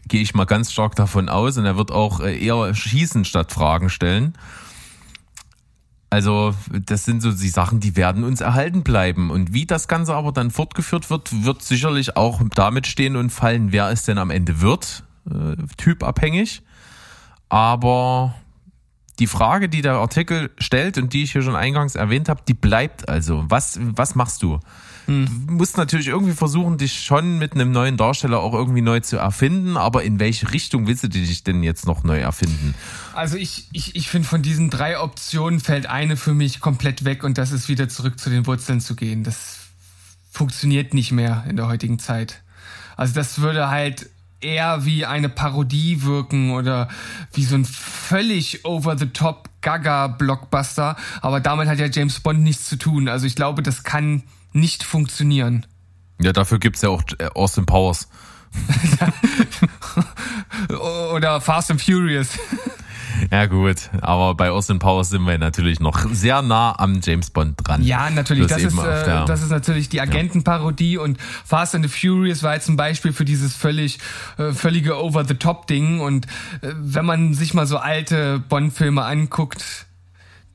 Gehe ich mal ganz stark davon aus. Und er wird auch äh, eher schießen statt Fragen stellen. Also, das sind so die Sachen, die werden uns erhalten bleiben. Und wie das Ganze aber dann fortgeführt wird, wird sicherlich auch damit stehen und fallen, wer es denn am Ende wird, äh, typabhängig. Aber die Frage, die der Artikel stellt und die ich hier schon eingangs erwähnt habe, die bleibt also. Was, was machst du? Du musst natürlich irgendwie versuchen, dich schon mit einem neuen Darsteller auch irgendwie neu zu erfinden, aber in welche Richtung willst du dich denn jetzt noch neu erfinden? Also ich, ich, ich finde, von diesen drei Optionen fällt eine für mich komplett weg und das ist wieder zurück zu den Wurzeln zu gehen. Das funktioniert nicht mehr in der heutigen Zeit. Also das würde halt eher wie eine Parodie wirken oder wie so ein völlig over-the-top Gaga-Blockbuster. Aber damit hat ja James Bond nichts zu tun. Also ich glaube, das kann nicht funktionieren. Ja, dafür gibt's ja auch äh, Austin Powers. Oder Fast and Furious. Ja gut, aber bei Austin Powers sind wir natürlich noch sehr nah am James Bond dran. Ja, natürlich. Das Das ist, äh, der- das ist natürlich die Agentenparodie und Fast and the Furious war jetzt ein Beispiel für dieses völlig äh, völlige Over-the-Top-Ding. Und äh, wenn man sich mal so alte Bond-Filme anguckt,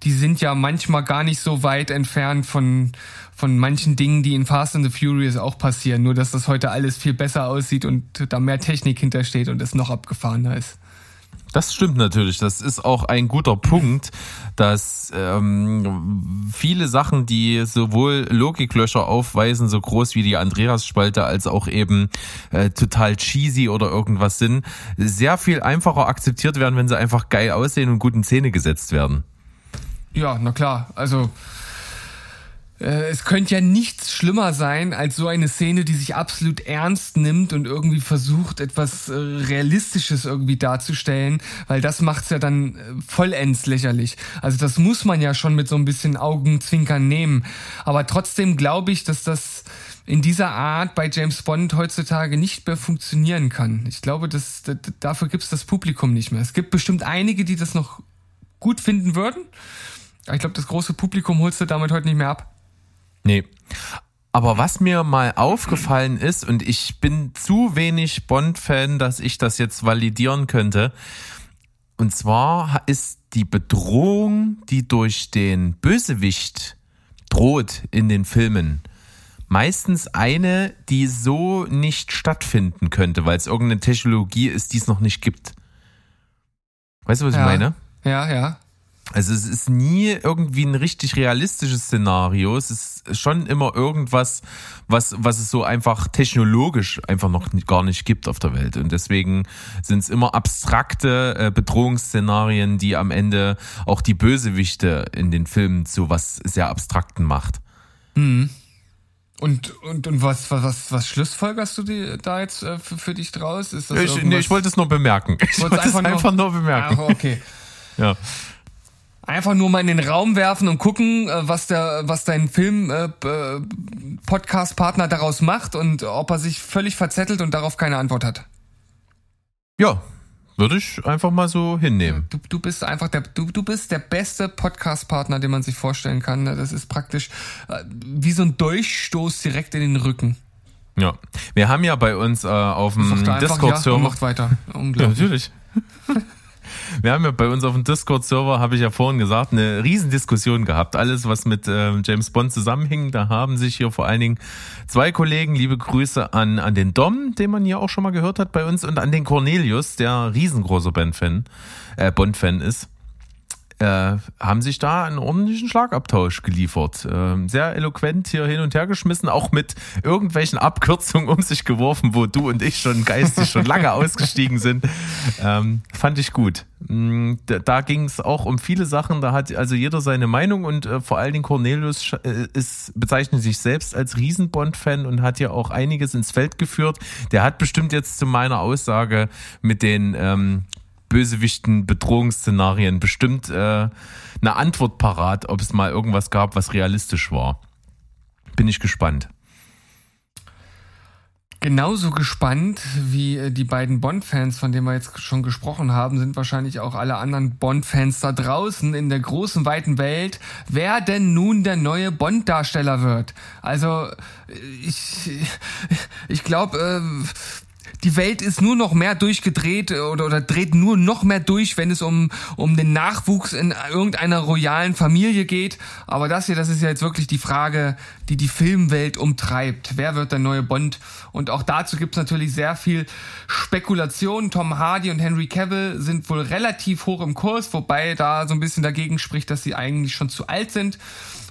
die sind ja manchmal gar nicht so weit entfernt von von manchen Dingen, die in Fast and the Furious auch passieren. Nur dass das heute alles viel besser aussieht und da mehr Technik hintersteht und es noch abgefahrener ist. Das stimmt natürlich. Das ist auch ein guter Punkt, dass ähm, viele Sachen, die sowohl Logiklöcher aufweisen, so groß wie die Andreas-Spalte, als auch eben äh, total cheesy oder irgendwas sind, sehr viel einfacher akzeptiert werden, wenn sie einfach geil aussehen und gut in Szene gesetzt werden. Ja, na klar. Also äh, es könnte ja nichts schlimmer sein als so eine Szene, die sich absolut ernst nimmt und irgendwie versucht, etwas äh, Realistisches irgendwie darzustellen, weil das macht's ja dann äh, vollends lächerlich. Also das muss man ja schon mit so ein bisschen Augenzwinkern nehmen. Aber trotzdem glaube ich, dass das in dieser Art bei James Bond heutzutage nicht mehr funktionieren kann. Ich glaube, dass, d- d- dafür gibt's das Publikum nicht mehr. Es gibt bestimmt einige, die das noch gut finden würden. Aber ich glaube, das große Publikum holst du damit heute nicht mehr ab. Nee. Aber was mir mal aufgefallen ist, und ich bin zu wenig Bond-Fan, dass ich das jetzt validieren könnte, und zwar ist die Bedrohung, die durch den Bösewicht droht in den Filmen, meistens eine, die so nicht stattfinden könnte, weil es irgendeine Technologie ist, die es noch nicht gibt. Weißt du, was Ja. ich meine? Ja, ja. Also es ist nie irgendwie ein richtig realistisches Szenario. Es ist schon immer irgendwas, was, was es so einfach technologisch einfach noch gar nicht gibt auf der Welt. Und deswegen sind es immer abstrakte äh, Bedrohungsszenarien, die am Ende auch die Bösewichte in den Filmen zu was sehr Abstrakten macht. Und, und, und was, was, was, schlussfolgerst du dir da jetzt äh, für, für dich draus? Ist das Ich, nee, ich wollte es nur bemerken. Ich wollte es einfach nur bemerken. Ach, okay. Ja. Einfach nur mal in den Raum werfen und gucken, äh, was der, was dein Film äh, Podcast-Partner daraus macht und ob er sich völlig verzettelt und darauf keine Antwort hat. ja, würde ich einfach mal so hinnehmen. Du, du bist einfach der, du, du bist der beste Podcast-Partner, den man sich vorstellen kann. Das ist praktisch äh, wie so ein Durchstoß direkt in den Rücken. Ja, wir haben ja bei uns äh, auf dem Discord-Server. Ja, macht weiter. Unglaublich. Ja, natürlich. Wir haben ja bei uns auf dem Discord-Server, habe ich ja vorhin gesagt, eine Riesendiskussion gehabt. Alles, was mit äh, James Bond zusammenhing, da haben sich hier vor allen Dingen zwei Kollegen, liebe Grüße an, an den Dom, den man hier auch schon mal gehört hat bei uns, und an den Cornelius, der riesengroßer Bond-Fan äh, Bond-Fan ist äh, haben sich da einen ordentlichen Schlagabtausch geliefert. Ähm, sehr eloquent hier hin und her geschmissen, auch mit irgendwelchen Abkürzungen um sich geworfen, wo du und ich schon geistig schon lange ausgestiegen sind. Ähm, fand ich gut. Mm, da, da ging es auch um viele Sachen, da hat also jeder seine Meinung und äh, vor allen Dingen Cornelius äh, ist, bezeichnet sich selbst als Riesenbond-Fan und hat ja auch einiges ins Feld geführt. Der hat bestimmt jetzt zu meiner Aussage mit den ähm, Bösewichten, Bedrohungsszenarien bestimmt äh, eine Antwort parat, ob es mal irgendwas gab, was realistisch war. Bin ich gespannt. Genauso gespannt wie äh, die beiden Bond-Fans, von denen wir jetzt schon gesprochen haben, sind wahrscheinlich auch alle anderen Bond-Fans da draußen in der großen, weiten Welt, wer denn nun der neue Bond-Darsteller wird. Also, äh, ich, ich glaube, äh, die Welt ist nur noch mehr durchgedreht oder, oder dreht nur noch mehr durch, wenn es um, um den Nachwuchs in irgendeiner royalen Familie geht. Aber das hier, das ist ja jetzt wirklich die Frage, die die Filmwelt umtreibt. Wer wird der neue Bond? Und auch dazu gibt's natürlich sehr viel Spekulation. Tom Hardy und Henry Cavill sind wohl relativ hoch im Kurs, wobei da so ein bisschen dagegen spricht, dass sie eigentlich schon zu alt sind.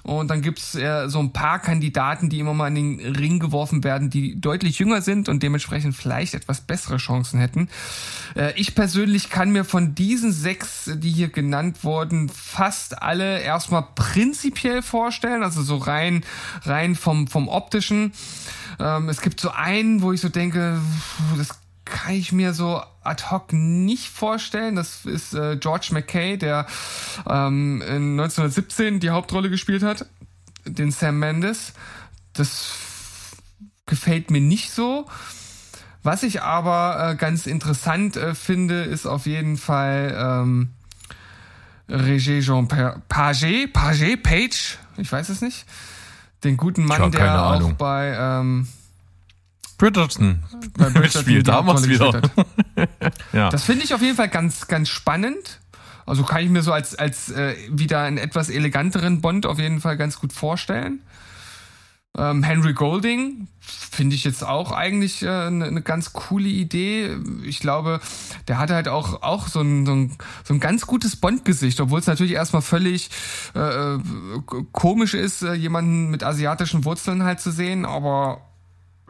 Und dann gibt's äh, so ein paar Kandidaten, die immer mal in den Ring geworfen werden, die deutlich jünger sind und dementsprechend vielleicht etwas bessere Chancen hätten. Äh, ich persönlich kann mir von diesen sechs, die hier genannt wurden, fast alle erstmal prinzipiell vorstellen, also so rein, rein vom, vom optischen. Ähm, es gibt so einen, wo ich so denke, das kann ich mir so ad hoc nicht vorstellen. Das ist äh, George McKay, der ähm, in 1917 die Hauptrolle gespielt hat, den Sam Mendes. Das gefällt mir nicht so. Was ich aber äh, ganz interessant äh, finde, ist auf jeden Fall ähm, Regé Jean Page, Page, Page, ich weiß es nicht. Den guten Mann, der auch Ahnung. bei ähm, Bridgerton, bei Bridgerton spielt damals wieder. ja. Das finde ich auf jeden Fall ganz, ganz spannend. Also kann ich mir so als, als äh, wieder einen etwas eleganteren Bond auf jeden Fall ganz gut vorstellen. Ähm, Henry Golding finde ich jetzt auch eigentlich eine äh, ne ganz coole Idee. Ich glaube, der hat halt auch, auch so, ein, so, ein, so ein ganz gutes Bond-Gesicht, obwohl es natürlich erstmal völlig äh, äh, komisch ist, äh, jemanden mit asiatischen Wurzeln halt zu sehen, aber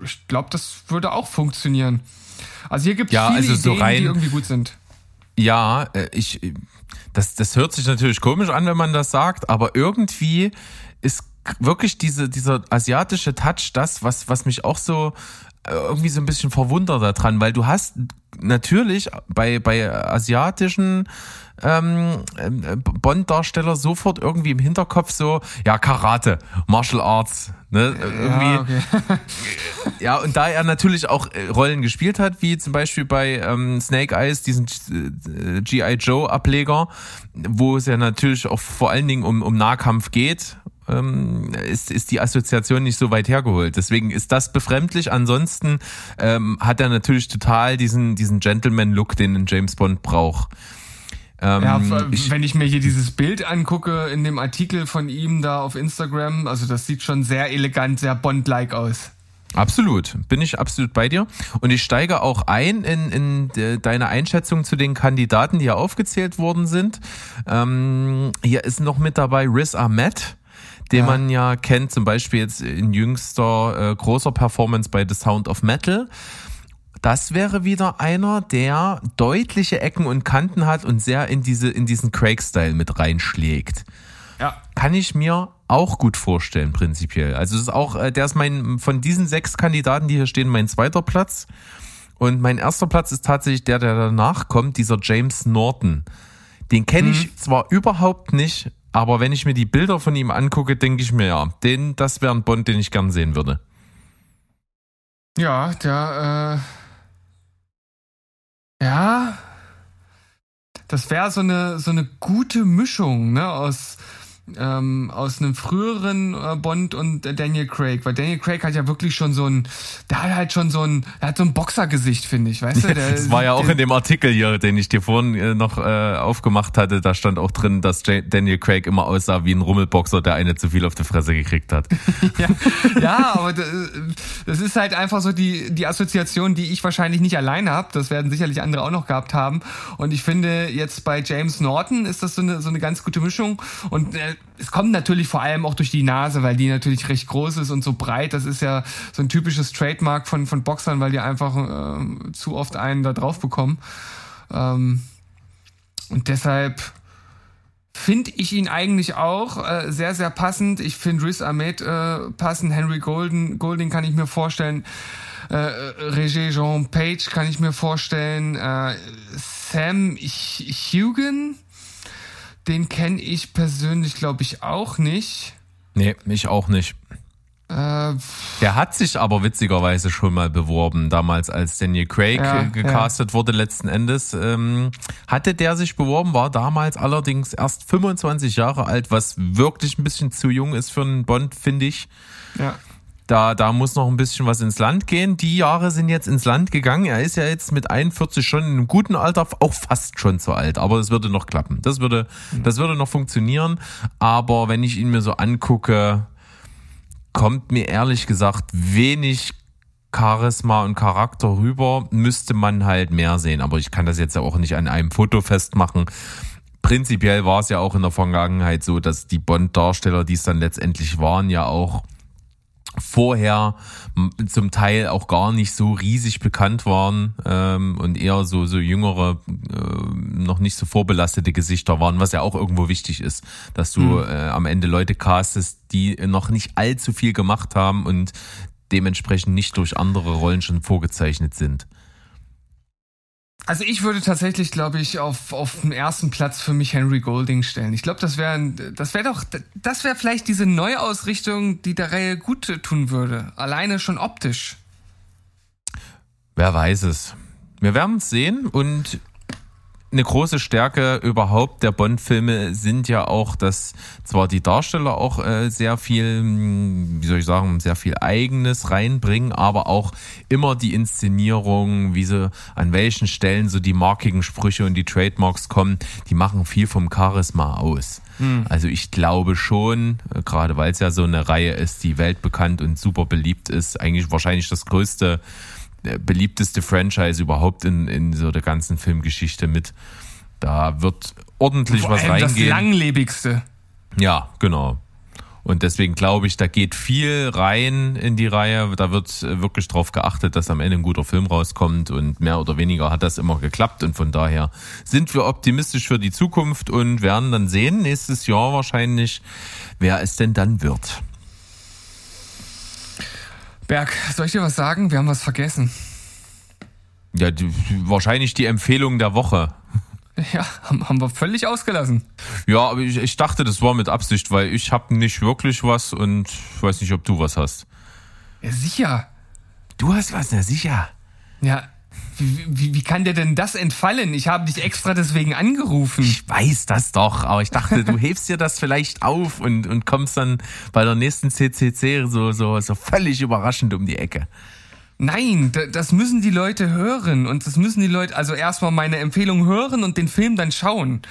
ich glaube, das würde auch funktionieren. Also hier gibt es ja, viele also so Ideen, rein, die irgendwie gut sind. Ja, äh, ich, das, das hört sich natürlich komisch an, wenn man das sagt, aber irgendwie ist wirklich diese, dieser asiatische Touch das, was, was mich auch so äh, irgendwie so ein bisschen verwundert daran, weil du hast natürlich bei, bei asiatischen ähm, äh, Bond-Darsteller sofort irgendwie im Hinterkopf so, ja, Karate, Martial Arts, ne? Irgendwie. Ja, okay. ja, und da er natürlich auch äh, Rollen gespielt hat, wie zum Beispiel bei ähm, Snake Eyes, diesen äh, G.I. Joe-Ableger, wo es ja natürlich auch vor allen Dingen um, um Nahkampf geht, ähm, ist, ist die Assoziation nicht so weit hergeholt. Deswegen ist das befremdlich. Ansonsten ähm, hat er natürlich total diesen, diesen Gentleman-Look, den ein James Bond braucht. Ähm, ja, wenn ich mir hier dieses Bild angucke in dem Artikel von ihm da auf Instagram, also das sieht schon sehr elegant, sehr Bond-like aus. Absolut, bin ich absolut bei dir. Und ich steige auch ein in, in deine Einschätzung zu den Kandidaten, die hier aufgezählt worden sind. Ähm, hier ist noch mit dabei Riz Ahmed, den ja. man ja kennt, zum Beispiel jetzt in jüngster äh, großer Performance bei The Sound of Metal. Das wäre wieder einer, der deutliche Ecken und Kanten hat und sehr in diese in diesen Craig-Style mit reinschlägt. Ja. Kann ich mir auch gut vorstellen, prinzipiell. Also es ist auch, äh, der ist mein, von diesen sechs Kandidaten, die hier stehen, mein zweiter Platz. Und mein erster Platz ist tatsächlich der, der danach kommt, dieser James Norton. Den kenne ich mhm. zwar überhaupt nicht, aber wenn ich mir die Bilder von ihm angucke, denke ich mir, ja, den, das wäre ein Bond, den ich gern sehen würde. Ja, der, äh, ja, das wäre so eine so eine gute Mischung, ne, aus ähm, aus einem früheren äh, Bond und äh, Daniel Craig, weil Daniel Craig hat ja wirklich schon so ein, der hat halt schon so ein, der hat so ein Boxergesicht, finde ich, weißt du? Der, das war ja auch in dem Artikel hier, den ich dir vorhin äh, noch äh, aufgemacht hatte, da stand auch drin, dass J Daniel Craig immer aussah wie ein Rummelboxer, der eine zu viel auf die Fresse gekriegt hat. ja, ja, aber das, das ist halt einfach so die, die Assoziation, die ich wahrscheinlich nicht alleine habe. Das werden sicherlich andere auch noch gehabt haben. Und ich finde, jetzt bei James Norton ist das so eine, so eine ganz gute Mischung. Und äh, es kommt natürlich vor allem auch durch die Nase, weil die natürlich recht groß ist und so breit. Das ist ja so ein typisches Trademark von, von Boxern, weil die einfach äh, zu oft einen da drauf bekommen. Ähm, und deshalb finde ich ihn eigentlich auch äh, sehr, sehr passend. Ich finde Riz Ahmed äh, passend. Henry Golden, Golding kann ich mir vorstellen. Äh, Regé Jean Page kann ich mir vorstellen. Äh, Sam Hugan den kenne ich persönlich, glaube ich, auch nicht. Nee, mich auch nicht. Äh, der hat sich aber witzigerweise schon mal beworben, damals als Daniel Craig ja, gecastet ja. wurde letzten Endes. Ähm, hatte der sich beworben, war damals allerdings erst 25 Jahre alt, was wirklich ein bisschen zu jung ist für einen Bond, finde ich. Ja. Da, da muss noch ein bisschen was ins Land gehen. Die Jahre sind jetzt ins Land gegangen. Er ist ja jetzt mit 41 schon in einem guten Alter, auch fast schon zu alt. Aber es würde noch klappen. Das würde, das würde noch funktionieren. Aber wenn ich ihn mir so angucke, kommt mir ehrlich gesagt wenig Charisma und Charakter rüber. Müsste man halt mehr sehen. Aber ich kann das jetzt ja auch nicht an einem Foto festmachen prinzipiell war es ja auch in der Vergangenheit so, dass die Bond-Darsteller, die es dann letztendlich waren, ja auch vorher zum Teil auch gar nicht so riesig bekannt waren ähm, und eher so so jüngere äh, noch nicht so vorbelastete Gesichter waren, was ja auch irgendwo wichtig ist, dass du mhm. äh, am Ende Leute castest, die noch nicht allzu viel gemacht haben und dementsprechend nicht durch andere Rollen schon vorgezeichnet sind. Also ich würde tatsächlich, glaube ich, auf, auf den ersten Platz für mich Henry Golding stellen. Ich glaube, das wäre das wäre doch, das wäre vielleicht diese Neuausrichtung, die der Reihe gut tun würde. Alleine schon optisch. Wer weiß es. Wir werden es sehen und eine große Stärke überhaupt der Bond-Filme sind ja auch, dass zwar die Darsteller auch äh, sehr viel, hm, wie soll ich sagen, sehr viel Eigenes reinbringen, aber auch immer die Inszenierung, wie sie an welchen Stellen so die markigen Sprüche und die Trademarks kommen, die machen viel vom Charisma aus. Hm. Also ich glaube schon, äh, gerade weil es ja so eine Reihe ist, die weltbekannt und super beliebt ist, eigentlich wahrscheinlich das größte beliebteste Franchise überhaupt in, in so der ganzen Filmgeschichte mit. Da wird ordentlich Vor was allem reingehen. Das langlebigste. Ja, genau. Und deswegen glaube ich, da geht viel rein in die Reihe. Da wird wirklich darauf geachtet, dass am Ende ein guter Film rauskommt und mehr oder weniger hat das immer geklappt. Und von daher sind wir optimistisch für die Zukunft und werden dann sehen, nächstes Jahr wahrscheinlich, wer es denn dann wird. Berg, soll ich dir was sagen? Wir haben was vergessen. Ja, die, wahrscheinlich die Empfehlung der Woche. Ja, haben, haben wir völlig ausgelassen. Ja, aber ich, ich dachte, das war mit Absicht, weil ich habe nicht wirklich was und ich weiß nicht, ob du was hast. Ja, sicher. Du hast was, na sicher. Ja, wie, wie, kann dir denn das entfallen? Ich habe dich extra deswegen angerufen. Ich weiß das doch, aber ich dachte, du hebst dir das vielleicht auf und, und kommst dann bei der nächsten CCC so, so, so völlig überraschend um die Ecke. Nein, das müssen die Leute hören und das müssen die Leute also erstmal meine Empfehlung hören und den Film dann schauen.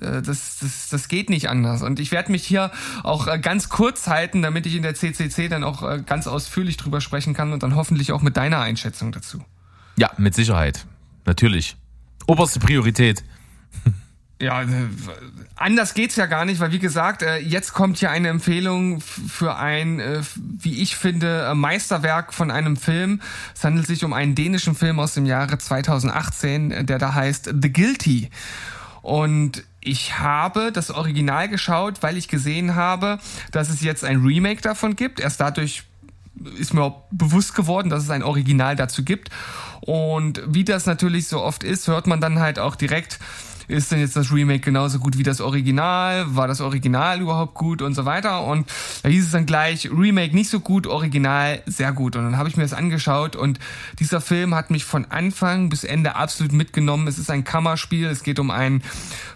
Äh, das, das, das geht nicht anders. Und ich werde mich hier auch äh, ganz kurz halten, damit ich in der CCC dann auch äh, ganz ausführlich drüber sprechen kann und dann hoffentlich auch mit deiner Einschätzung dazu. Ja, mit Sicherheit. Natürlich. Oberste Priorität. Ja, äh, anders geht's ja gar nicht, weil wie gesagt, äh, jetzt kommt hier eine Empfehlung für ein, äh, wie ich finde, Meisterwerk von einem Film. Es handelt sich um einen dänischen Film aus dem Jahre 2018, der da heißt The Guilty. Und ich habe das Original geschaut, weil ich gesehen habe, dass es jetzt ein Remake davon gibt. Erst dadurch ist mir bewusst geworden, dass es ein Original dazu gibt. Und wie das natürlich so oft ist, hört man dann halt auch direkt ist denn jetzt das Remake genauso gut wie das Original? War das Original überhaupt gut und so weiter? Und da hieß es dann gleich, Remake nicht so gut, Original sehr gut. Und dann habe ich mir das angeschaut und dieser Film hat mich von Anfang bis Ende absolut mitgenommen. Es ist ein Kammerspiel, es geht um einen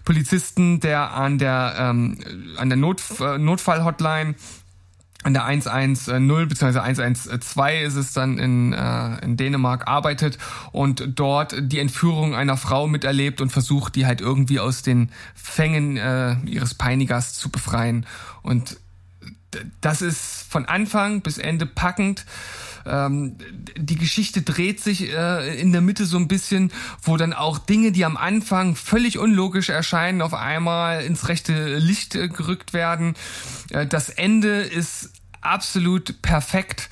Polizisten, der an der, ähm, an der Not, äh, Notfall-Hotline an der 110 bzw. 112 ist es dann in, äh, in Dänemark arbeitet und dort die Entführung einer Frau miterlebt und versucht, die halt irgendwie aus den Fängen äh, ihres Peinigers zu befreien. Und das ist von Anfang bis Ende packend. Ähm, die Geschichte dreht sich äh, in der Mitte so ein bisschen, wo dann auch Dinge, die am Anfang völlig unlogisch erscheinen, auf einmal ins rechte Licht äh, gerückt werden. Äh, das Ende ist absolut perfekt.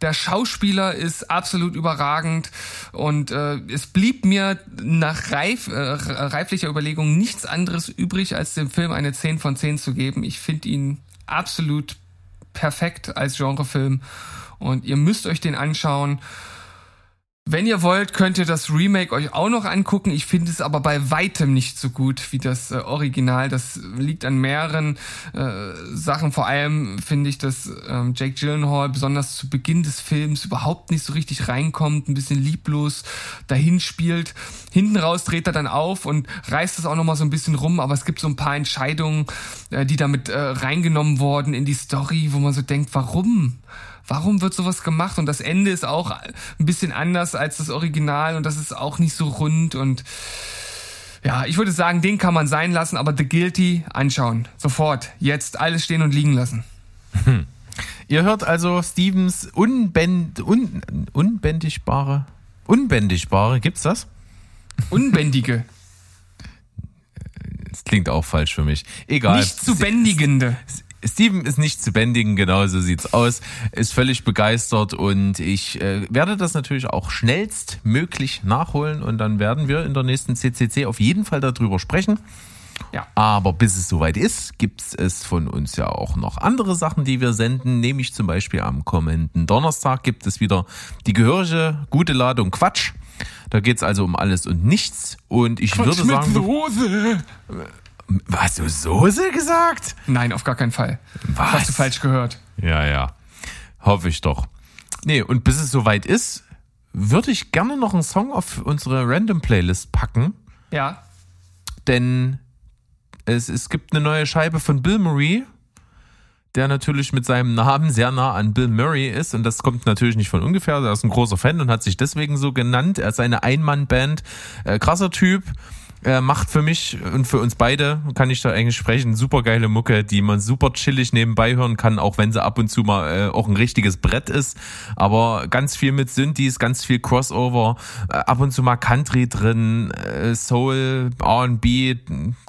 Der Schauspieler ist absolut überragend und äh, es blieb mir nach reif, äh, reiflicher Überlegung nichts anderes übrig, als dem Film eine 10 von 10 zu geben. Ich finde ihn absolut perfekt als Genrefilm und ihr müsst euch den anschauen. Wenn ihr wollt, könnt ihr das Remake euch auch noch angucken. Ich finde es aber bei weitem nicht so gut wie das äh, Original. Das liegt an mehreren äh, Sachen. Vor allem finde ich, dass ähm, Jake Gyllenhaal besonders zu Beginn des Films überhaupt nicht so richtig reinkommt, ein bisschen lieblos dahin spielt. Hinten raus dreht er dann auf und reißt es auch noch mal so ein bisschen rum. Aber es gibt so ein paar Entscheidungen, äh, die damit äh, reingenommen wurden in die Story, wo man so denkt, warum? Warum wird sowas gemacht? Und das Ende ist auch ein bisschen anders als das Original und das ist auch nicht so rund und ja, ich würde sagen, den kann man sein lassen, aber The Guilty anschauen. Sofort. Jetzt alles stehen und liegen lassen. Hm. Ihr hört also Stevens unbänd, un, unbändigbare, unbändigbare, gibt's das? Unbändige. Das klingt auch falsch für mich. Egal. Nicht zu bändigende. Steven ist nicht zu bändigen, genau so sieht's aus. Ist völlig begeistert und ich äh, werde das natürlich auch schnellstmöglich nachholen und dann werden wir in der nächsten CCC auf jeden Fall darüber sprechen. Ja. Aber bis es soweit ist, gibt's es von uns ja auch noch andere Sachen, die wir senden. Nämlich zum Beispiel am kommenden Donnerstag gibt es wieder die gehörige gute Ladung Quatsch. Da geht's also um alles und nichts. Und ich Quatsch würde sagen. Mit Soße. Hast du Soße gesagt? Nein, auf gar keinen Fall. Was? Hast du falsch gehört. Ja, ja. Hoffe ich doch. Nee, und bis es soweit ist, würde ich gerne noch einen Song auf unsere Random Playlist packen. Ja. Denn es, es gibt eine neue Scheibe von Bill Murray, der natürlich mit seinem Namen sehr nah an Bill Murray ist. Und das kommt natürlich nicht von ungefähr. Er ist ein großer Fan und hat sich deswegen so genannt. Er ist eine Einmann-Band. Äh, krasser Typ äh, macht für mich und für uns beide, kann ich da eigentlich sprechen, super geile Mucke, die man super chillig nebenbei hören kann, auch wenn sie ab und zu mal äh, auch ein richtiges Brett ist. Aber ganz viel mit Synthes, ganz viel Crossover, äh, ab und zu mal Country drin, äh, Soul, R&B,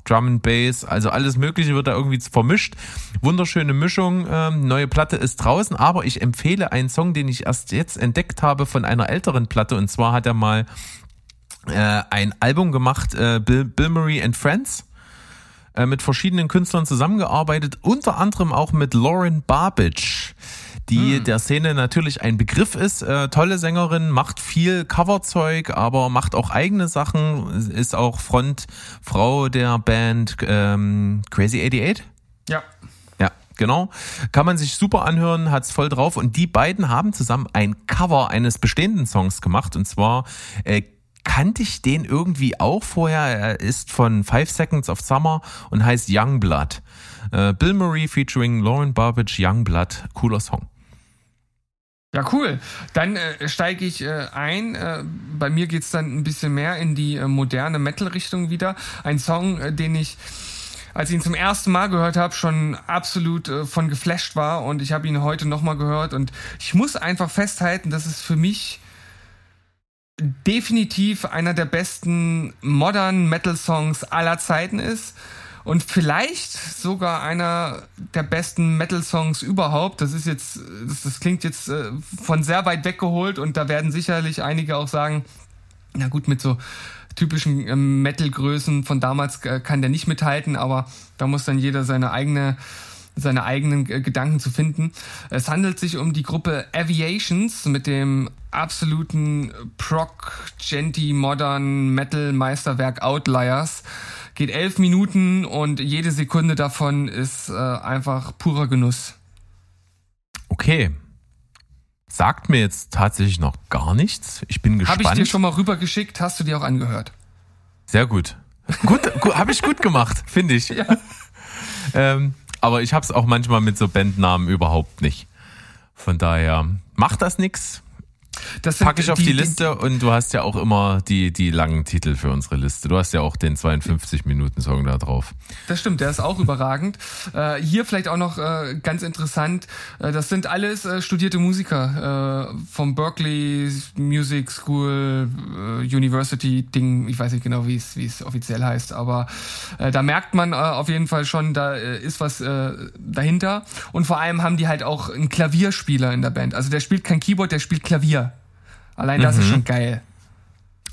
Drum and Bass, also alles Mögliche wird da irgendwie vermischt. Wunderschöne Mischung. Ähm, neue Platte ist draußen, aber ich empfehle einen Song, den ich erst jetzt entdeckt habe von einer älteren Platte. Und zwar hat er mal äh, ein Album gemacht, äh, Bill, Bill Murray and Friends äh, mit verschiedenen Künstlern zusammengearbeitet, unter anderem auch mit Lauren Barbage, die hm. der Szene natürlich ein Begriff ist. Äh, tolle Sängerin, macht viel Coverzeug, aber macht auch eigene Sachen, ist auch Frontfrau der Band ähm, Crazy 88. Ja. Ja, genau. Kann man sich super anhören, hat's voll drauf. Und die beiden haben zusammen ein Cover eines bestehenden Songs gemacht, und zwar äh, kannte ich den irgendwie auch vorher. Er ist von Five Seconds of Summer und heißt Youngblood. Äh, Bill Murray featuring Lauren Barbage, Youngblood. Cooler Song. Ja, cool. Dann äh, steige ich äh, ein. Äh, bei mir geht's dann ein bisschen mehr in die äh, moderne Metal-Richtung wieder. Ein Song, äh, den ich als ich ihn zum ersten Mal gehört habe, schon absolut äh, von geflasht war und ich habe ihn heute nochmal gehört und ich muss einfach festhalten, dass es für mich definitiv einer der besten modernen Metal-Songs aller Zeiten ist und vielleicht sogar einer der besten Metal-Songs überhaupt. Das ist jetzt, das, das klingt jetzt äh, von sehr weit weggeholt und da werden sicherlich einige auch sagen, na gut, mit so typischen ähm, Metal-Größen von damals äh, kann der nicht mithalten, aber da muss dann jeder seine eigene seine eigenen äh, Gedanken zu finden. Es handelt sich um die Gruppe Aviations mit dem absoluten Proc, Genty, Modern Metal Meisterwerk Outliers. Geht elf Minuten und jede Sekunde davon ist äh, einfach purer Genuss. Okay. Sagt mir jetzt tatsächlich noch gar nichts. Ich bin gespannt. Habe ich dir schon mal rübergeschickt, hast du dir auch angehört. Sehr gut. Gut, gut habe ich gut gemacht, finde ich. Ja. Ähm, aber ich habe es auch manchmal mit so Bandnamen überhaupt nicht. Von daher macht das nix. Das packe ich auf die, die Liste die, und du hast ja auch immer die, die langen Titel für unsere Liste. Du hast ja auch den 52-Minuten-Song da drauf. Das stimmt, der ist auch überragend. Äh, hier vielleicht auch noch äh, ganz interessant, äh, das sind alles äh, studierte Musiker äh, vom Berkeley Music School äh, University Ding, ich weiß nicht genau, wie es wie es offiziell heißt, aber da merkt man auf jeden Fall schon, da ist was dahinter. Und vor allem haben die halt auch einen Klavierspieler in der Band. Also der spielt kein Keyboard, der spielt Klavier. Allein das mhm. ist schon geil.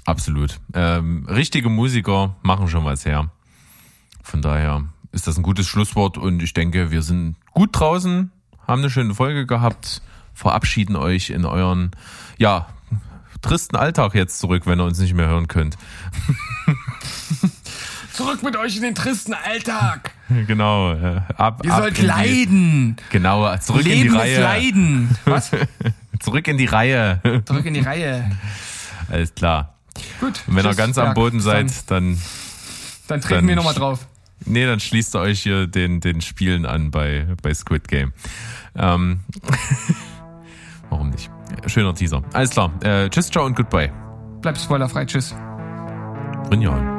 Absolut. Ähm, richtige Musiker machen schon was her. Von daher ist das ein gutes Schlusswort und ich denke, wir sind gut draußen, haben eine schöne Folge gehabt, verabschieden euch in euren, ja, tristen Alltag jetzt zurück, wenn ihr uns nicht mehr hören könnt. zurück mit euch in den tristen Alltag. Genau. Äh, ab, Ihr ab sollt leiden. Die, genau, zurück Leben in die Reihe. Leiden. Was? Zurück in die Reihe. Zurück in die Reihe. Alles klar. Gut. Und wenn ihr ganz am Boden seid, dann. Dann treten dann, wir nochmal drauf. Nee, dann schließt ihr euch hier den, den Spielen an bei, bei Squid Game. Ähm, warum nicht? Schöner Teaser. Alles klar. Äh, tschüss, ciao und goodbye. Bleibt spoilerfrei. Tschüss. Rinjon.